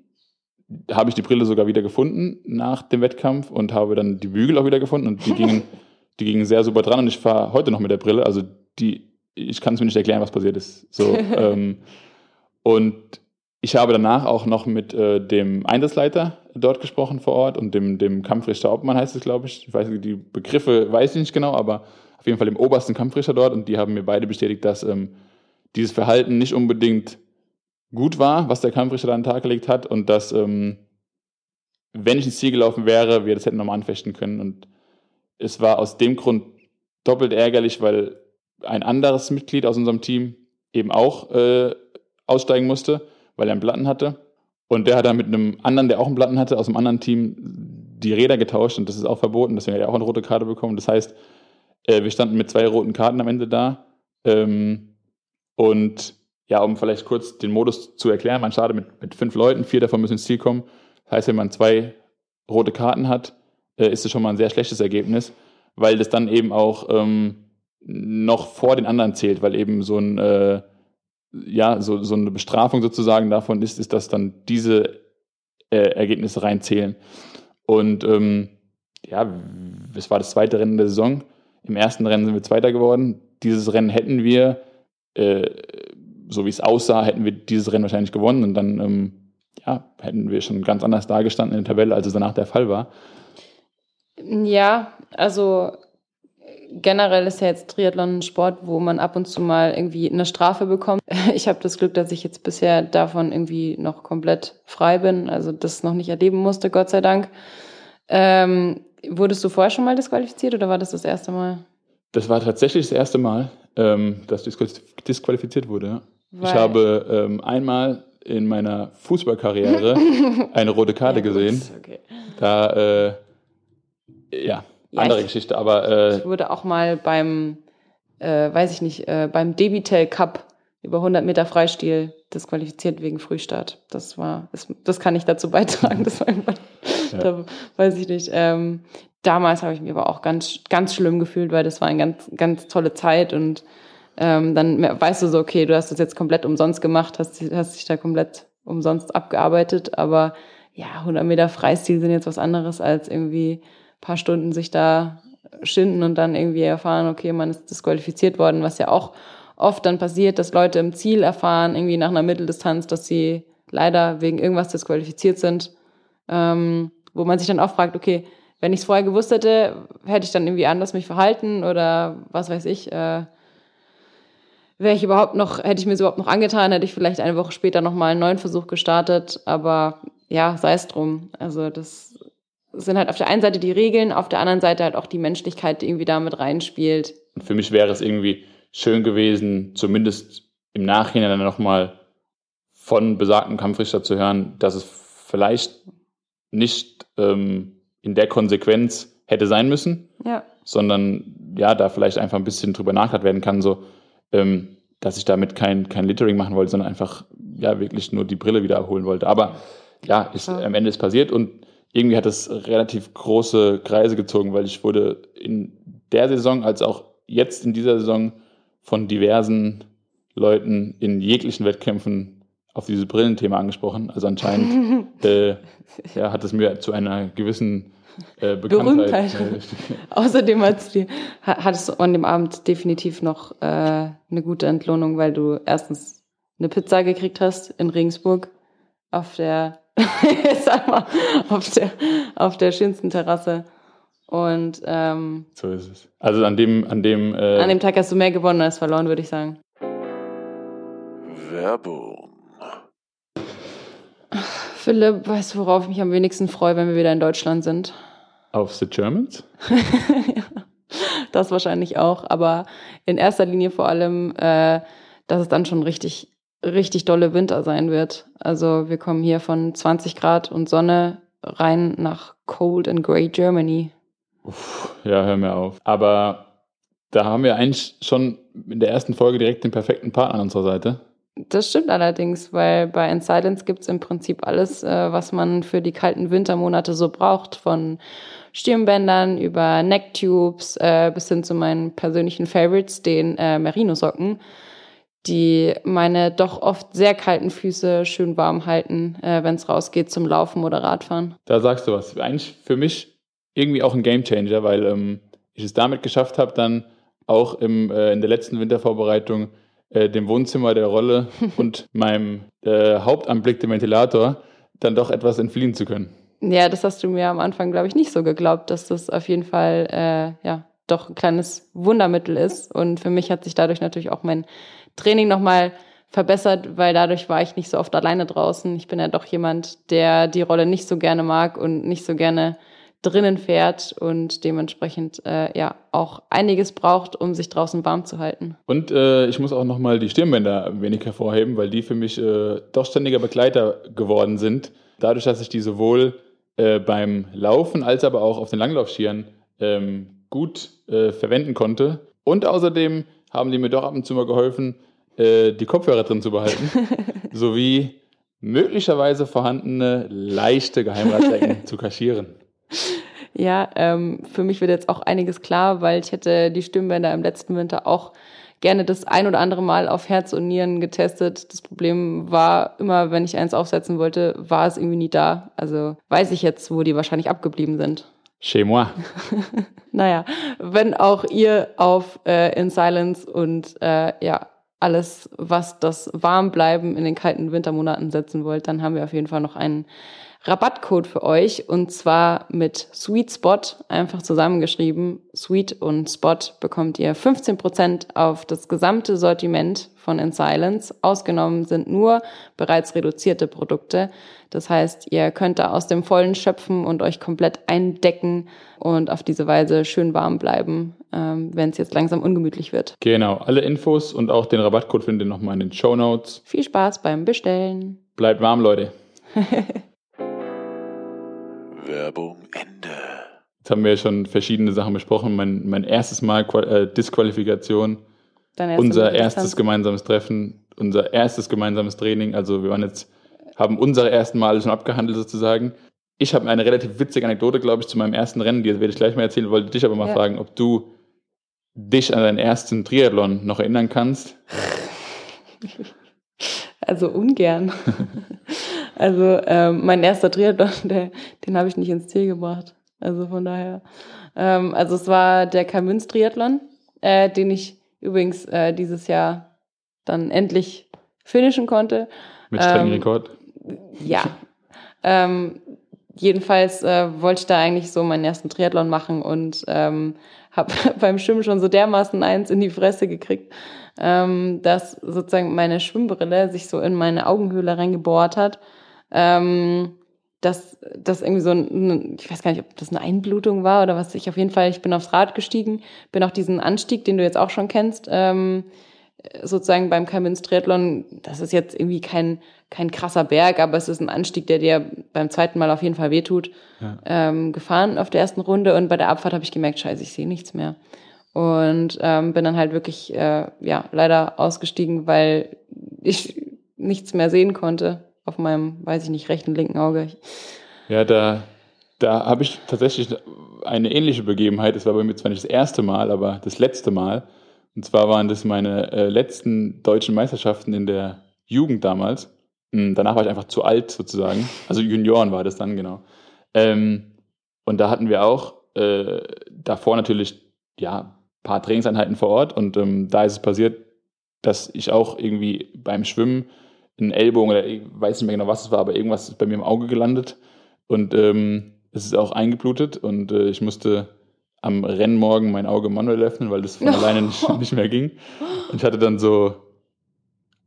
habe ich die Brille sogar wieder gefunden nach dem Wettkampf und habe dann die Bügel auch wieder gefunden und die gingen, die gingen sehr super dran und ich fahre heute noch mit der Brille. Also die, ich kann es mir nicht erklären, was passiert ist. So, ähm, und ich habe danach auch noch mit äh, dem Einsatzleiter dort gesprochen vor Ort und dem, dem Kampfrichter Obmann heißt es, glaube ich. Ich weiß die Begriffe weiß ich nicht genau, aber auf jeden Fall dem obersten Kampfrichter dort und die haben mir beide bestätigt, dass ähm, dieses Verhalten nicht unbedingt gut war, was der Kampfrichter da an den Tag gelegt hat und dass, ähm, wenn ich ins Ziel gelaufen wäre, wir das hätten nochmal anfechten können. Und es war aus dem Grund doppelt ärgerlich, weil ein anderes Mitglied aus unserem Team eben auch äh, aussteigen musste, weil er einen Platten hatte. Und der hat dann mit einem anderen, der auch einen Platten hatte, aus einem anderen Team die Räder getauscht und das ist auch verboten. Deswegen hat er auch eine rote Karte bekommen. Das heißt, äh, wir standen mit zwei roten Karten am Ende da. Ähm, und ja, um vielleicht kurz den Modus zu erklären, man startet mit, mit fünf Leuten, vier davon müssen ins Ziel kommen. Das heißt, wenn man zwei rote Karten hat, äh, ist das schon mal ein sehr schlechtes Ergebnis, weil das dann eben auch ähm, noch vor den anderen zählt, weil eben so ein, äh, ja, so, so eine Bestrafung sozusagen davon ist, ist, dass dann diese äh, Ergebnisse reinzählen. Und ähm, ja, es war das zweite Rennen der Saison. Im ersten Rennen sind wir Zweiter geworden. Dieses Rennen hätten wir, äh, so wie es aussah, hätten wir dieses Rennen wahrscheinlich gewonnen und dann ähm, ja, hätten wir schon ganz anders dargestanden in der Tabelle, als es danach der Fall war. Ja, also generell ist ja jetzt Triathlon ein Sport, wo man ab und zu mal irgendwie eine Strafe bekommt. Ich habe das Glück, dass ich jetzt bisher davon irgendwie noch komplett frei bin, also das noch nicht erleben musste, Gott sei Dank. Ähm, wurdest du vorher schon mal disqualifiziert oder war das das erste Mal? Das war tatsächlich das erste Mal, ähm, dass disqualifiziert wurde. Weil ich habe ähm, einmal in meiner Fußballkarriere eine rote Karte ja, gesehen. Okay. Da, äh, ja, ja, andere ich, Geschichte, aber. Äh, ich wurde auch mal beim, äh, weiß ich nicht, äh, beim Debitel Cup über 100 Meter Freistil disqualifiziert wegen Frühstart. Das war, das, das kann ich dazu beitragen. Das war einfach, ja. da weiß ich nicht. Ähm, damals habe ich mich aber auch ganz, ganz schlimm gefühlt, weil das war eine ganz, ganz tolle Zeit und ähm, dann weißt du so, okay, du hast das jetzt komplett umsonst gemacht, hast, hast dich da komplett umsonst abgearbeitet, aber ja, 100 Meter Freistil sind jetzt was anderes als irgendwie paar Stunden sich da schinden und dann irgendwie erfahren, okay, man ist disqualifiziert worden, was ja auch oft dann passiert, dass Leute im Ziel erfahren, irgendwie nach einer Mitteldistanz, dass sie leider wegen irgendwas disqualifiziert sind, ähm, wo man sich dann auch fragt, okay, wenn ich es vorher gewusst hätte, hätte ich dann irgendwie anders mich verhalten oder was weiß ich, äh, wäre ich überhaupt noch, hätte ich mir überhaupt noch angetan, hätte ich vielleicht eine Woche später nochmal einen neuen Versuch gestartet, aber ja, sei es drum. Also das sind halt auf der einen Seite die Regeln, auf der anderen Seite halt auch die Menschlichkeit, die irgendwie damit reinspielt. Für mich wäre es irgendwie schön gewesen, zumindest im Nachhinein dann nochmal von besagten Kampfrichter zu hören, dass es vielleicht nicht ähm, in der Konsequenz hätte sein müssen, ja. sondern ja, da vielleicht einfach ein bisschen drüber nachgedacht werden kann, so, ähm, dass ich damit kein, kein Littering machen wollte, sondern einfach ja wirklich nur die Brille wieder erholen wollte. Aber ja, ist, ja. am Ende ist passiert und irgendwie hat es relativ große Kreise gezogen, weil ich wurde in der Saison als auch jetzt in dieser Saison von diversen Leuten in jeglichen Wettkämpfen auf dieses Brillenthema angesprochen. Also anscheinend äh, ja, hat es mir zu einer gewissen äh, Bekanntheit. Berühmtheit. Äh, Außerdem hattest du, hattest du an dem Abend definitiv noch äh, eine gute Entlohnung, weil du erstens eine Pizza gekriegt hast in Regensburg auf der sag mal, auf der, auf der schönsten Terrasse. Und ähm, so ist es. Also an dem, an dem, äh, an dem Tag hast du mehr gewonnen als verloren, würde ich sagen. Werbung. Philipp, weißt du, worauf ich mich am wenigsten freue, wenn wir wieder in Deutschland sind? Auf The Germans? ja, das wahrscheinlich auch, aber in erster Linie vor allem, äh, dass es dann schon richtig richtig dolle Winter sein wird. Also wir kommen hier von 20 Grad und Sonne rein nach Cold and Grey Germany. Uff, ja, hör mir auf. Aber da haben wir eigentlich schon in der ersten Folge direkt den perfekten Partner an unserer Seite. Das stimmt allerdings, weil bei In Silence gibt es im Prinzip alles, äh, was man für die kalten Wintermonate so braucht, von Stirnbändern über Necktubes äh, bis hin zu meinen persönlichen Favorites, den äh, Merino-Socken die meine doch oft sehr kalten Füße schön warm halten, äh, wenn es rausgeht zum Laufen oder Radfahren. Da sagst du was. Eigentlich für mich irgendwie auch ein Gamechanger, weil ähm, ich es damit geschafft habe, dann auch im, äh, in der letzten Wintervorbereitung äh, dem Wohnzimmer der Rolle und meinem äh, Hauptanblick dem Ventilator dann doch etwas entfliehen zu können. Ja, das hast du mir am Anfang, glaube ich, nicht so geglaubt, dass das auf jeden Fall äh, ja doch ein kleines Wundermittel ist. Und für mich hat sich dadurch natürlich auch mein Training nochmal verbessert, weil dadurch war ich nicht so oft alleine draußen. Ich bin ja doch jemand, der die Rolle nicht so gerne mag und nicht so gerne drinnen fährt und dementsprechend äh, ja auch einiges braucht, um sich draußen warm zu halten. Und äh, ich muss auch nochmal die Stirnbänder ein wenig hervorheben, weil die für mich äh, doch ständiger Begleiter geworden sind. Dadurch, dass ich die sowohl äh, beim Laufen als aber auch auf den Langlaufschieren ähm, gut äh, verwenden konnte. Und außerdem haben die mir doch ab und zu mal geholfen, äh, die Kopfhörer drin zu behalten, sowie möglicherweise vorhandene leichte Geheimratsecken zu kaschieren. Ja, ähm, für mich wird jetzt auch einiges klar, weil ich hätte die Stimmbänder im letzten Winter auch gerne das ein oder andere Mal auf Herz und Nieren getestet. Das Problem war immer, wenn ich eins aufsetzen wollte, war es irgendwie nie da. Also weiß ich jetzt, wo die wahrscheinlich abgeblieben sind. Chez moi. naja, wenn auch ihr auf äh, In Silence und äh, ja, alles, was das Warmbleiben in den kalten Wintermonaten setzen wollt, dann haben wir auf jeden Fall noch einen Rabattcode für euch und zwar mit Sweet Spot, einfach zusammengeschrieben. Sweet und Spot bekommt ihr 15% auf das gesamte Sortiment von In Silence. Ausgenommen sind nur bereits reduzierte Produkte. Das heißt, ihr könnt da aus dem Vollen schöpfen und euch komplett eindecken und auf diese Weise schön warm bleiben, ähm, wenn es jetzt langsam ungemütlich wird. Genau, alle Infos und auch den Rabattcode findet ihr nochmal in den Show Notes. Viel Spaß beim Bestellen. Bleibt warm, Leute. Werbung Ende. Jetzt haben wir ja schon verschiedene Sachen besprochen. Mein, mein erstes Mal Qua äh, Disqualifikation, unser erstes gemeinsames Treffen, unser erstes gemeinsames Training. Also wir waren jetzt, haben unsere ersten Male schon abgehandelt sozusagen. Ich habe eine relativ witzige Anekdote, glaube ich, zu meinem ersten Rennen, die werde ich gleich mal erzählen, wollte dich aber mal Ja. fragen, ob du dich an deinen ersten Triathlon noch erinnern kannst. Also ungern. also ähm, mein erster Triathlon, der, den habe ich nicht ins Ziel gebracht. Also von daher. Ähm, also es war der Kamünz-Triathlon, äh, den ich übrigens äh, dieses Jahr dann endlich finishen konnte. Mit Ähm, Streckenrekord. Ja. ähm, jedenfalls äh, wollte ich da eigentlich so meinen ersten Triathlon machen und ähm, habe beim Schwimmen schon so dermaßen eins in die Fresse gekriegt, ähm, dass sozusagen meine Schwimmbrille sich so in meine Augenhöhle reingebohrt hat. Ähm, dass das irgendwie so ein, ich weiß gar nicht, ob das eine Einblutung war oder was. Ich auf jeden Fall, ich bin aufs Rad gestiegen, bin auch diesen Anstieg, den du jetzt auch schon kennst, ähm, sozusagen beim Kamins Triathlon, das ist jetzt irgendwie kein, kein krasser Berg, aber es ist ein Anstieg, der dir beim zweiten Mal auf jeden Fall wehtut, Ja. ähm, gefahren auf der ersten Runde und bei der Abfahrt habe ich gemerkt, scheiße, ich sehe nichts mehr. Und ähm, bin dann halt wirklich, äh, ja, leider ausgestiegen, weil ich nichts mehr sehen konnte auf meinem, weiß ich nicht, rechten, linken Auge. Ja, da, da habe ich tatsächlich eine ähnliche Begebenheit. Das war bei mir zwar nicht das erste Mal, aber das letzte Mal. Und zwar waren das meine äh, letzten deutschen Meisterschaften in der Jugend damals. Hm, danach war ich einfach zu alt sozusagen. Also Junioren war das dann, genau. Ähm, und da hatten wir auch äh, davor natürlich ja ein paar Trainingseinheiten vor Ort. Und ähm, da ist es passiert, dass ich auch irgendwie beim Schwimmen einen Ellbogen oder ich weiß nicht mehr genau, was es war, aber irgendwas ist bei mir im Auge gelandet. Und ähm, es ist auch eingeblutet und äh, ich musste am Rennmorgen mein Auge manuell öffnen, weil das von alleine nicht, nicht mehr ging. Und ich hatte dann so,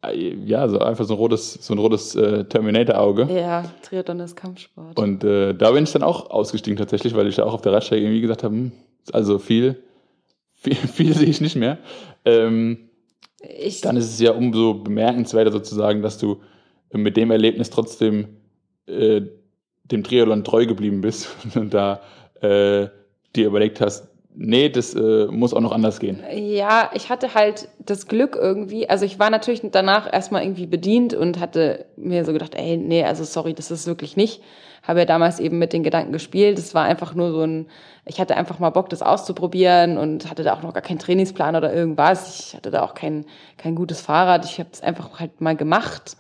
äh, ja, so einfach so ein rotes, so ein rotes äh, Terminator-Auge. Ja, Triathlon ist Kampfsport. Und äh, da bin ich dann auch ausgestiegen tatsächlich, weil ich ja auch auf der Radstrecke irgendwie gesagt habe, hm, also viel, viel, viel sehe ich nicht mehr. Ähm, ich, dann ist es ja umso bemerkenswerter sozusagen, dass du mit dem Erlebnis trotzdem äh, dem Triathlon treu geblieben bist und da äh, dir überlegt hast, nee, das äh, muss auch noch anders gehen. Ja, ich hatte halt das Glück irgendwie, also ich war natürlich danach erstmal irgendwie bedient und hatte mir so gedacht, ey, nee, also sorry, das ist wirklich nicht. Habe ja damals eben mit den Gedanken gespielt. Es war einfach nur so ein, ich hatte einfach mal Bock, das auszuprobieren und hatte da auch noch gar keinen Trainingsplan oder irgendwas. Ich hatte da auch kein, kein gutes Fahrrad. Ich habe es einfach halt mal gemacht.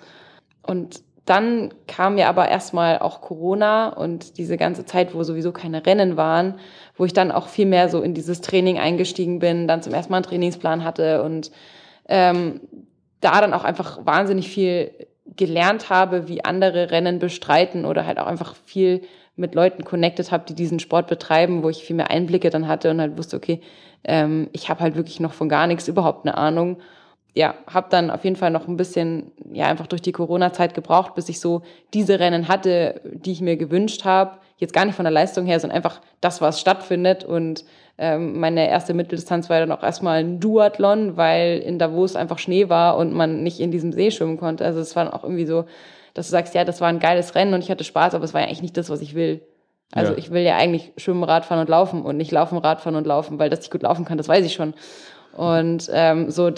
Und dann kam ja aber erstmal auch Corona und diese ganze Zeit, wo sowieso keine Rennen waren, wo ich dann auch viel mehr so in dieses Training eingestiegen bin, dann zum ersten Mal einen Trainingsplan hatte und ähm, da dann auch einfach wahnsinnig viel gelernt habe, wie andere Rennen bestreiten oder halt auch einfach viel mit Leuten connected habe, die diesen Sport betreiben, wo ich viel mehr Einblicke dann hatte und halt wusste, okay, ähm, ich habe halt wirklich noch von gar nichts überhaupt eine Ahnung. Ja, habe dann auf jeden Fall noch ein bisschen, ja, einfach durch die Corona-Zeit gebraucht, bis ich so diese Rennen hatte, die ich mir gewünscht habe. Jetzt gar nicht von der Leistung her, sondern einfach das, was stattfindet. Und ähm, meine erste Mitteldistanz war dann auch erstmal ein Duathlon, weil in Davos einfach Schnee war und man nicht in diesem See schwimmen konnte. Also es war dann auch irgendwie so, dass du sagst, ja, das war ein geiles Rennen und ich hatte Spaß, aber es war ja eigentlich nicht das, was ich will. Also Ja. ich will ja eigentlich schwimmen, Radfahren und laufen und nicht laufen, Radfahren und laufen, weil dass ich gut laufen kann, das weiß ich schon. Und ähm, so,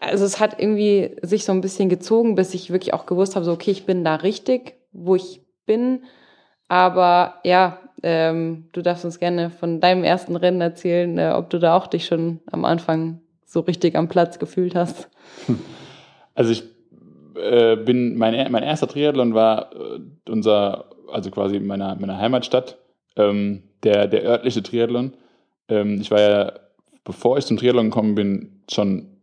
also es hat irgendwie sich so ein bisschen gezogen, bis ich wirklich auch gewusst habe, so okay, ich bin da richtig, wo ich bin. Aber ja, ähm, du darfst uns gerne von deinem ersten Rennen erzählen, äh, ob du da auch dich schon am Anfang so richtig am Platz gefühlt hast? Also ich äh, bin, mein, mein erster Triathlon war äh, unser, also quasi in meiner, meiner Heimatstadt, ähm, der, der örtliche Triathlon. Ähm, ich war ja, bevor ich zum Triathlon gekommen bin, schon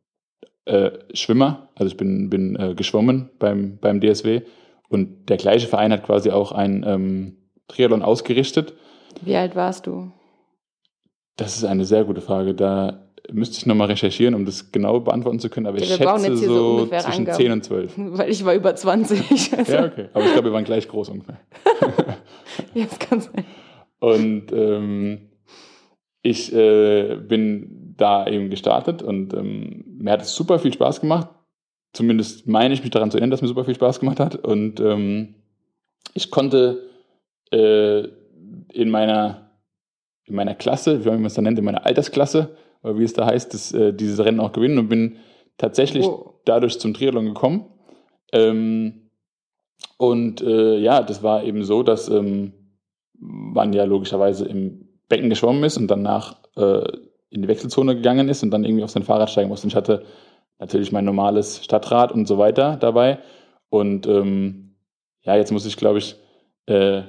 äh, Schwimmer. Also ich bin, bin äh, geschwommen beim, beim DSW. Und der gleiche Verein hat quasi auch ein ähm, Triathlon ausgerichtet. Wie alt warst du? Das ist eine sehr gute Frage. Da müsste ich nochmal recherchieren, um das genau beantworten zu können. Aber ich Ja, brauchen schätze so so zwischen Angaben. 10 und 12. Weil ich war über 20. Also, Ja, okay. Aber ich glaube, wir waren gleich groß ungefähr. ja, das kann sein. Und ähm, ich äh, bin da eben gestartet und ähm, mir hat es super viel Spaß gemacht. Zumindest meine ich mich daran zu erinnern, dass mir super viel Spaß gemacht hat. Und ähm, ich konnte äh, in meiner in meiner Klasse, wie man es da nennt, in meiner Altersklasse, oder wie es da heißt, das, äh, dieses Rennen auch gewinnen und bin tatsächlich Oh. dadurch zum Triathlon gekommen. Ähm, und äh, ja, das war eben so, dass ähm, man ja logischerweise im Becken geschwommen ist und danach äh, in die Wechselzone gegangen ist und dann irgendwie auf sein Fahrrad steigen musste. Und ich hatte natürlich mein normales Stadtrad und so weiter dabei. Und ähm, ja, jetzt muss ich, glaube ich, äh,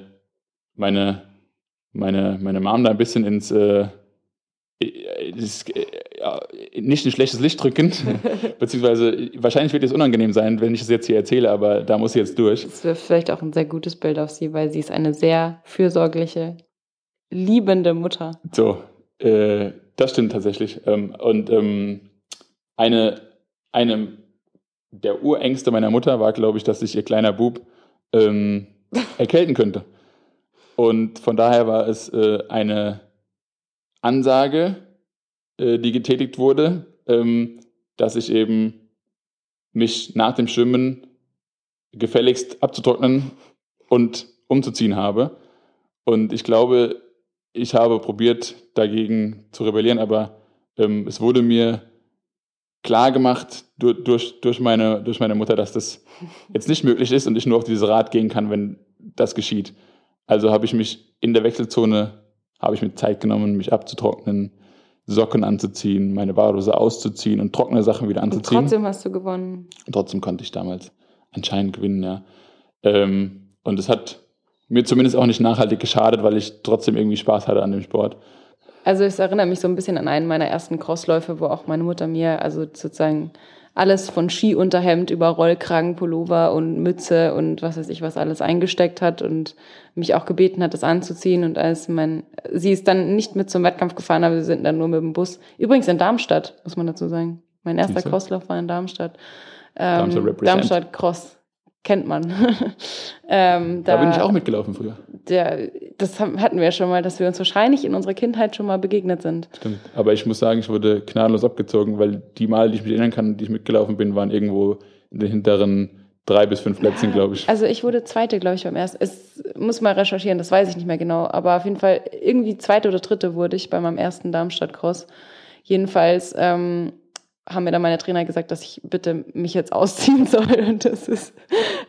meine, meine, meine Mom da ein bisschen ins äh, äh, das, äh, ja, nicht ein schlechtes Licht drücken, beziehungsweise wahrscheinlich wird es unangenehm sein, wenn ich es jetzt hier erzähle, aber da muss ich jetzt durch. Das wäre vielleicht auch ein sehr gutes Bild auf sie, weil sie ist eine sehr fürsorgliche, liebende Mutter. So, äh, das stimmt tatsächlich. Ähm, und ähm, eine, eine der Urängste meiner Mutter war, glaube ich, dass sich ihr kleiner Bub ähm, erkälten könnte. Und von daher war es äh, eine Ansage, äh, die getätigt wurde, ähm, dass ich eben mich nach dem Schwimmen gefälligst abzutrocknen und umzuziehen habe. Und ich glaube, ich habe probiert, dagegen zu rebellieren, aber ähm, es wurde mir klar gemacht durch, durch, durch, meine, durch meine Mutter, dass das jetzt nicht möglich ist und ich nur auf dieses Rad gehen kann, wenn das geschieht. Also habe ich mich in der Wechselzone, habe ich mir Zeit genommen, mich abzutrocknen, Socken anzuziehen, meine Badehose auszuziehen und trockene Sachen wieder Und anzuziehen. trotzdem hast du gewonnen. Und trotzdem konnte ich damals anscheinend gewinnen, ja. Ähm, und es hat mir zumindest auch nicht nachhaltig geschadet, weil ich trotzdem irgendwie Spaß hatte an dem Sport. Also es erinnert mich so ein bisschen an einen meiner ersten Crossläufe, wo auch meine Mutter mir also sozusagen alles von Skiunterhemd über Rollkragen, Pullover und Mütze und was weiß ich was alles eingesteckt hat und mich auch gebeten hat, das anzuziehen. Und als mein, sie ist dann nicht mit zum Wettkampf gefahren, aber wir sind dann nur mit dem Bus. Übrigens in Darmstadt, muss man dazu sagen. Mein erster? Crosslauf war in Darmstadt. Darmstadt Ähm, represent. Darmstadt Cross kennt man. ähm, Da, bin ich auch mitgelaufen früher. der, das hatten wir ja schon mal, dass wir uns wahrscheinlich in unserer Kindheit schon mal begegnet sind. Stimmt. Aber ich muss sagen, ich wurde gnadenlos abgezogen, weil die Male, die ich mich erinnern kann, die ich mitgelaufen bin, waren irgendwo in den hinteren drei bis fünf Plätzen, glaube ich. Also ich wurde Zweite, glaube ich, beim ersten. Es muss mal recherchieren, das weiß ich nicht mehr genau. Aber auf jeden Fall irgendwie Zweite oder Dritte wurde ich bei meinem ersten Darmstadt-Cross. Jedenfalls ähm, haben mir dann meine Trainer gesagt, dass ich bitte mich jetzt ausziehen soll und dass es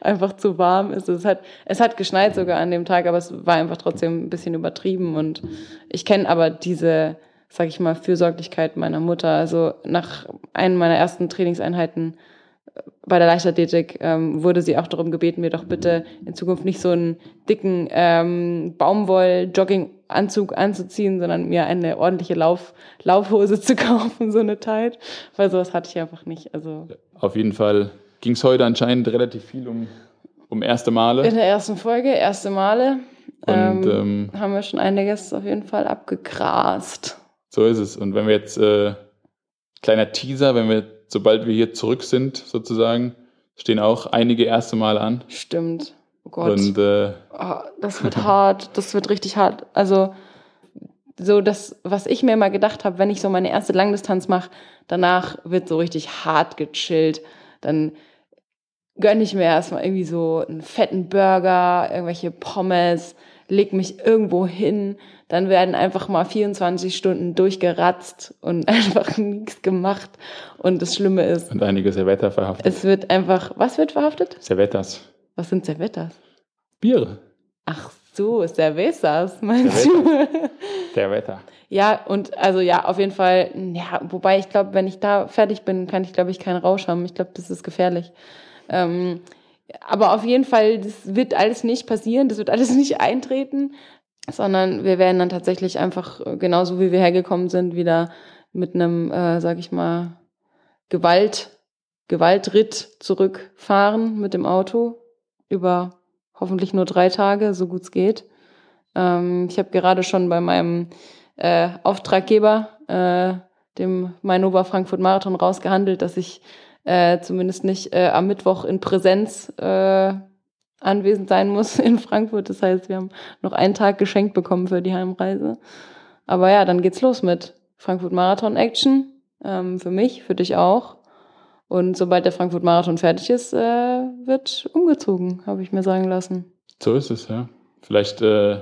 einfach zu warm ist. Es hat, es hat geschneit sogar an dem Tag, aber es war einfach trotzdem ein bisschen übertrieben. Und ich kenne aber diese, sag ich mal, Fürsorglichkeit meiner Mutter. Also nach einem meiner ersten Trainingseinheiten bei der Leichtathletik ähm, wurde sie auch darum gebeten, mir doch bitte in Zukunft nicht so einen dicken ähm, Baumwoll-Jogging-Anzug anzuziehen, sondern mir eine ordentliche Lauf Laufhose zu kaufen, so eine Tight, weil sowas hatte ich einfach nicht. Also Auf jeden Fall ging es heute anscheinend relativ viel um, um erste Male. in der ersten Folge, erste Male, Und ähm, ähm, haben wir schon einiges auf jeden Fall abgegrast. so ist es. Und wenn wir jetzt, äh, kleiner Teaser, wenn wir, sobald wir hier zurück sind, sozusagen, stehen auch einige erste Male an. Stimmt. Oh Gott. Und äh, Oh, das wird hart, das wird richtig hart. Also so das, was ich mir immer gedacht habe, wenn ich so meine erste Langdistanz mache, danach wird so richtig hart gechillt. Dann gönne ich mir erstmal irgendwie so einen fetten Burger, irgendwelche Pommes, leg mich irgendwo hin, dann werden einfach mal 24 Stunden durchgeratzt und einfach nichts gemacht. Und das Schlimme ist, und einige Servetta verhaftet. es wird einfach, was wird verhaftet? Servettas. Was sind Servettas? Biere. Ach So, Cervezas, meinst du? Der Wetter. Ja, und also ja, auf jeden Fall, ja, wobei ich glaube, wenn ich da fertig bin, kann ich, glaube ich, keinen Rausch haben. Ich glaube, das ist gefährlich. Ähm, aber auf jeden Fall, das wird alles nicht passieren, das wird alles nicht eintreten, sondern wir werden dann tatsächlich einfach äh, genauso wie wir hergekommen sind, wieder mit einem, äh, sag ich mal, Gewalt, Gewaltritt zurückfahren mit dem Auto über hoffentlich nur drei Tage, so gut es geht. Ähm, ich habe gerade schon bei meinem äh, Auftraggeber, äh, dem Mainova Frankfurt Marathon, rausgehandelt, dass ich äh, zumindest nicht äh, am Mittwoch in Präsenz äh, anwesend sein muss in Frankfurt. Das heißt, wir haben noch einen Tag geschenkt bekommen für die Heimreise. Aber ja, dann geht's los mit Frankfurt Marathon Action. Ähm, für mich, für dich auch. Und sobald der Frankfurt Marathon fertig ist, äh, wird umgezogen, habe ich mir sagen lassen. So ist es, ja. Vielleicht äh,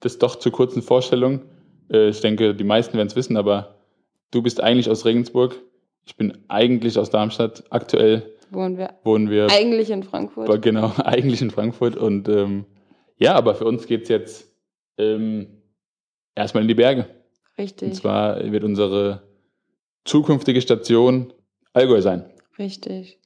das doch zur kurzen Vorstellung. Äh, ich denke, die meisten werden es wissen, aber du bist eigentlich aus Regensburg. Ich bin eigentlich aus Darmstadt. Aktuell Wohnen wir wohnen wir eigentlich in Frankfurt. Genau, eigentlich in Frankfurt. Und ähm, ja, aber für uns geht es jetzt ähm, erstmal in die Berge. Und Richtig, zwar wird unsere zukünftige Station Allgäu sein. richtig.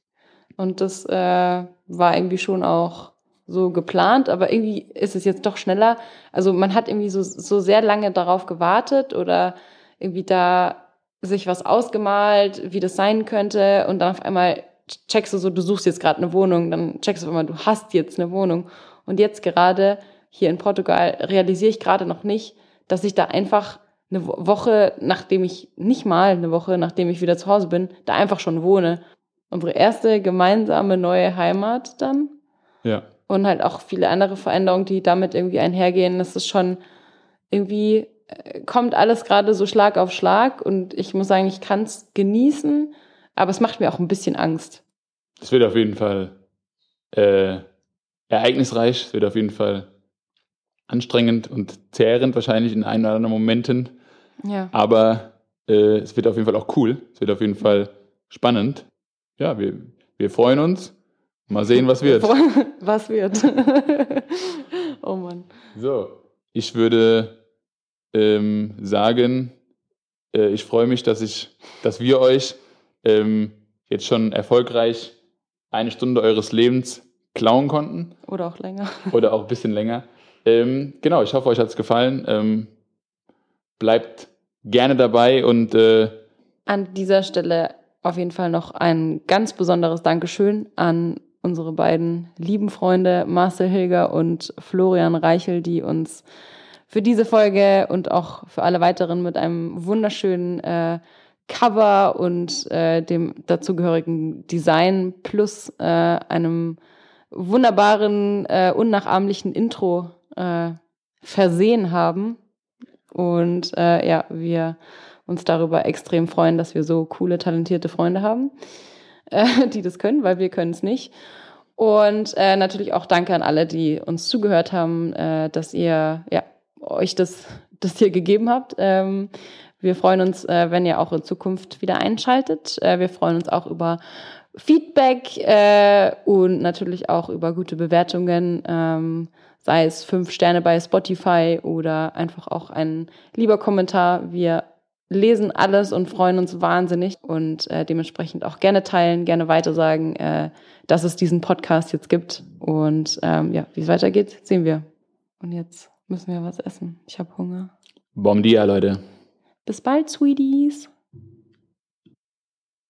Und das äh, war irgendwie schon auch so geplant, aber irgendwie ist es jetzt doch schneller. Also man hat irgendwie so, so sehr lange darauf gewartet oder irgendwie da sich was ausgemalt, wie das sein könnte und dann auf einmal checkst du so, du suchst jetzt gerade eine Wohnung, dann checkst du einmal, du hast jetzt eine Wohnung. Und jetzt gerade hier in Portugal realisiere ich gerade noch nicht, dass ich da einfach eine Wo- Woche, nachdem ich, nicht mal eine Woche, nachdem ich wieder zu Hause bin, da einfach schon wohne. Unsere erste gemeinsame neue Heimat dann Ja. und halt auch viele andere Veränderungen, die damit irgendwie einhergehen. Das ist schon irgendwie, äh, kommt alles gerade so Schlag auf Schlag und ich muss sagen, ich kann es genießen, aber es macht mir auch ein bisschen Angst. Es wird auf jeden Fall äh, ereignisreich, es wird auf jeden Fall anstrengend und zehrend wahrscheinlich in ein oder anderen Momenten, Ja. aber äh, es wird auf jeden Fall auch cool, es wird auf jeden Fall spannend. Ja, wir, wir freuen uns. Mal sehen, was wird. Was wird? oh Mann. So, ich würde ähm, sagen, äh, ich freue mich, dass ich, dass wir euch ähm, jetzt schon erfolgreich eine Stunde eures Lebens klauen konnten Oder auch länger. oder auch ein bisschen länger. Ähm, genau, ich hoffe, euch hat es gefallen. Ähm, bleibt gerne dabei und äh, An dieser Stelle auf jeden Fall noch ein ganz besonderes Dankeschön an unsere beiden lieben Freunde Marcel Hilger und Florian Reichel, die uns für diese Folge und auch für alle weiteren mit einem wunderschönen äh, Cover und äh, dem dazugehörigen Design plus äh, einem wunderbaren, äh, unnachahmlichen Intro äh, versehen haben. Und äh, ja, wir uns darüber extrem freuen, dass wir so coole, talentierte Freunde haben, äh, die das können, weil wir können es nicht. Und natürlich auch danke an alle, die uns zugehört haben, dass ihr ja, euch das, das hier gegeben habt. Ähm, wir freuen uns, äh, wenn ihr auch in Zukunft wieder einschaltet. Äh, wir freuen uns auch über Feedback äh, und natürlich auch über gute Bewertungen, ähm, sei es fünf Sterne bei Spotify oder einfach auch ein lieber Kommentar. Wir lesen alles und freuen uns wahnsinnig und äh, dementsprechend auch gerne teilen, gerne weitersagen, äh, dass es diesen Podcast jetzt gibt. Und ähm, ja, wie es weitergeht, sehen wir. Und jetzt müssen wir was essen. Ich habe Hunger. Bom dia, Leute. Bis bald, Sweeties.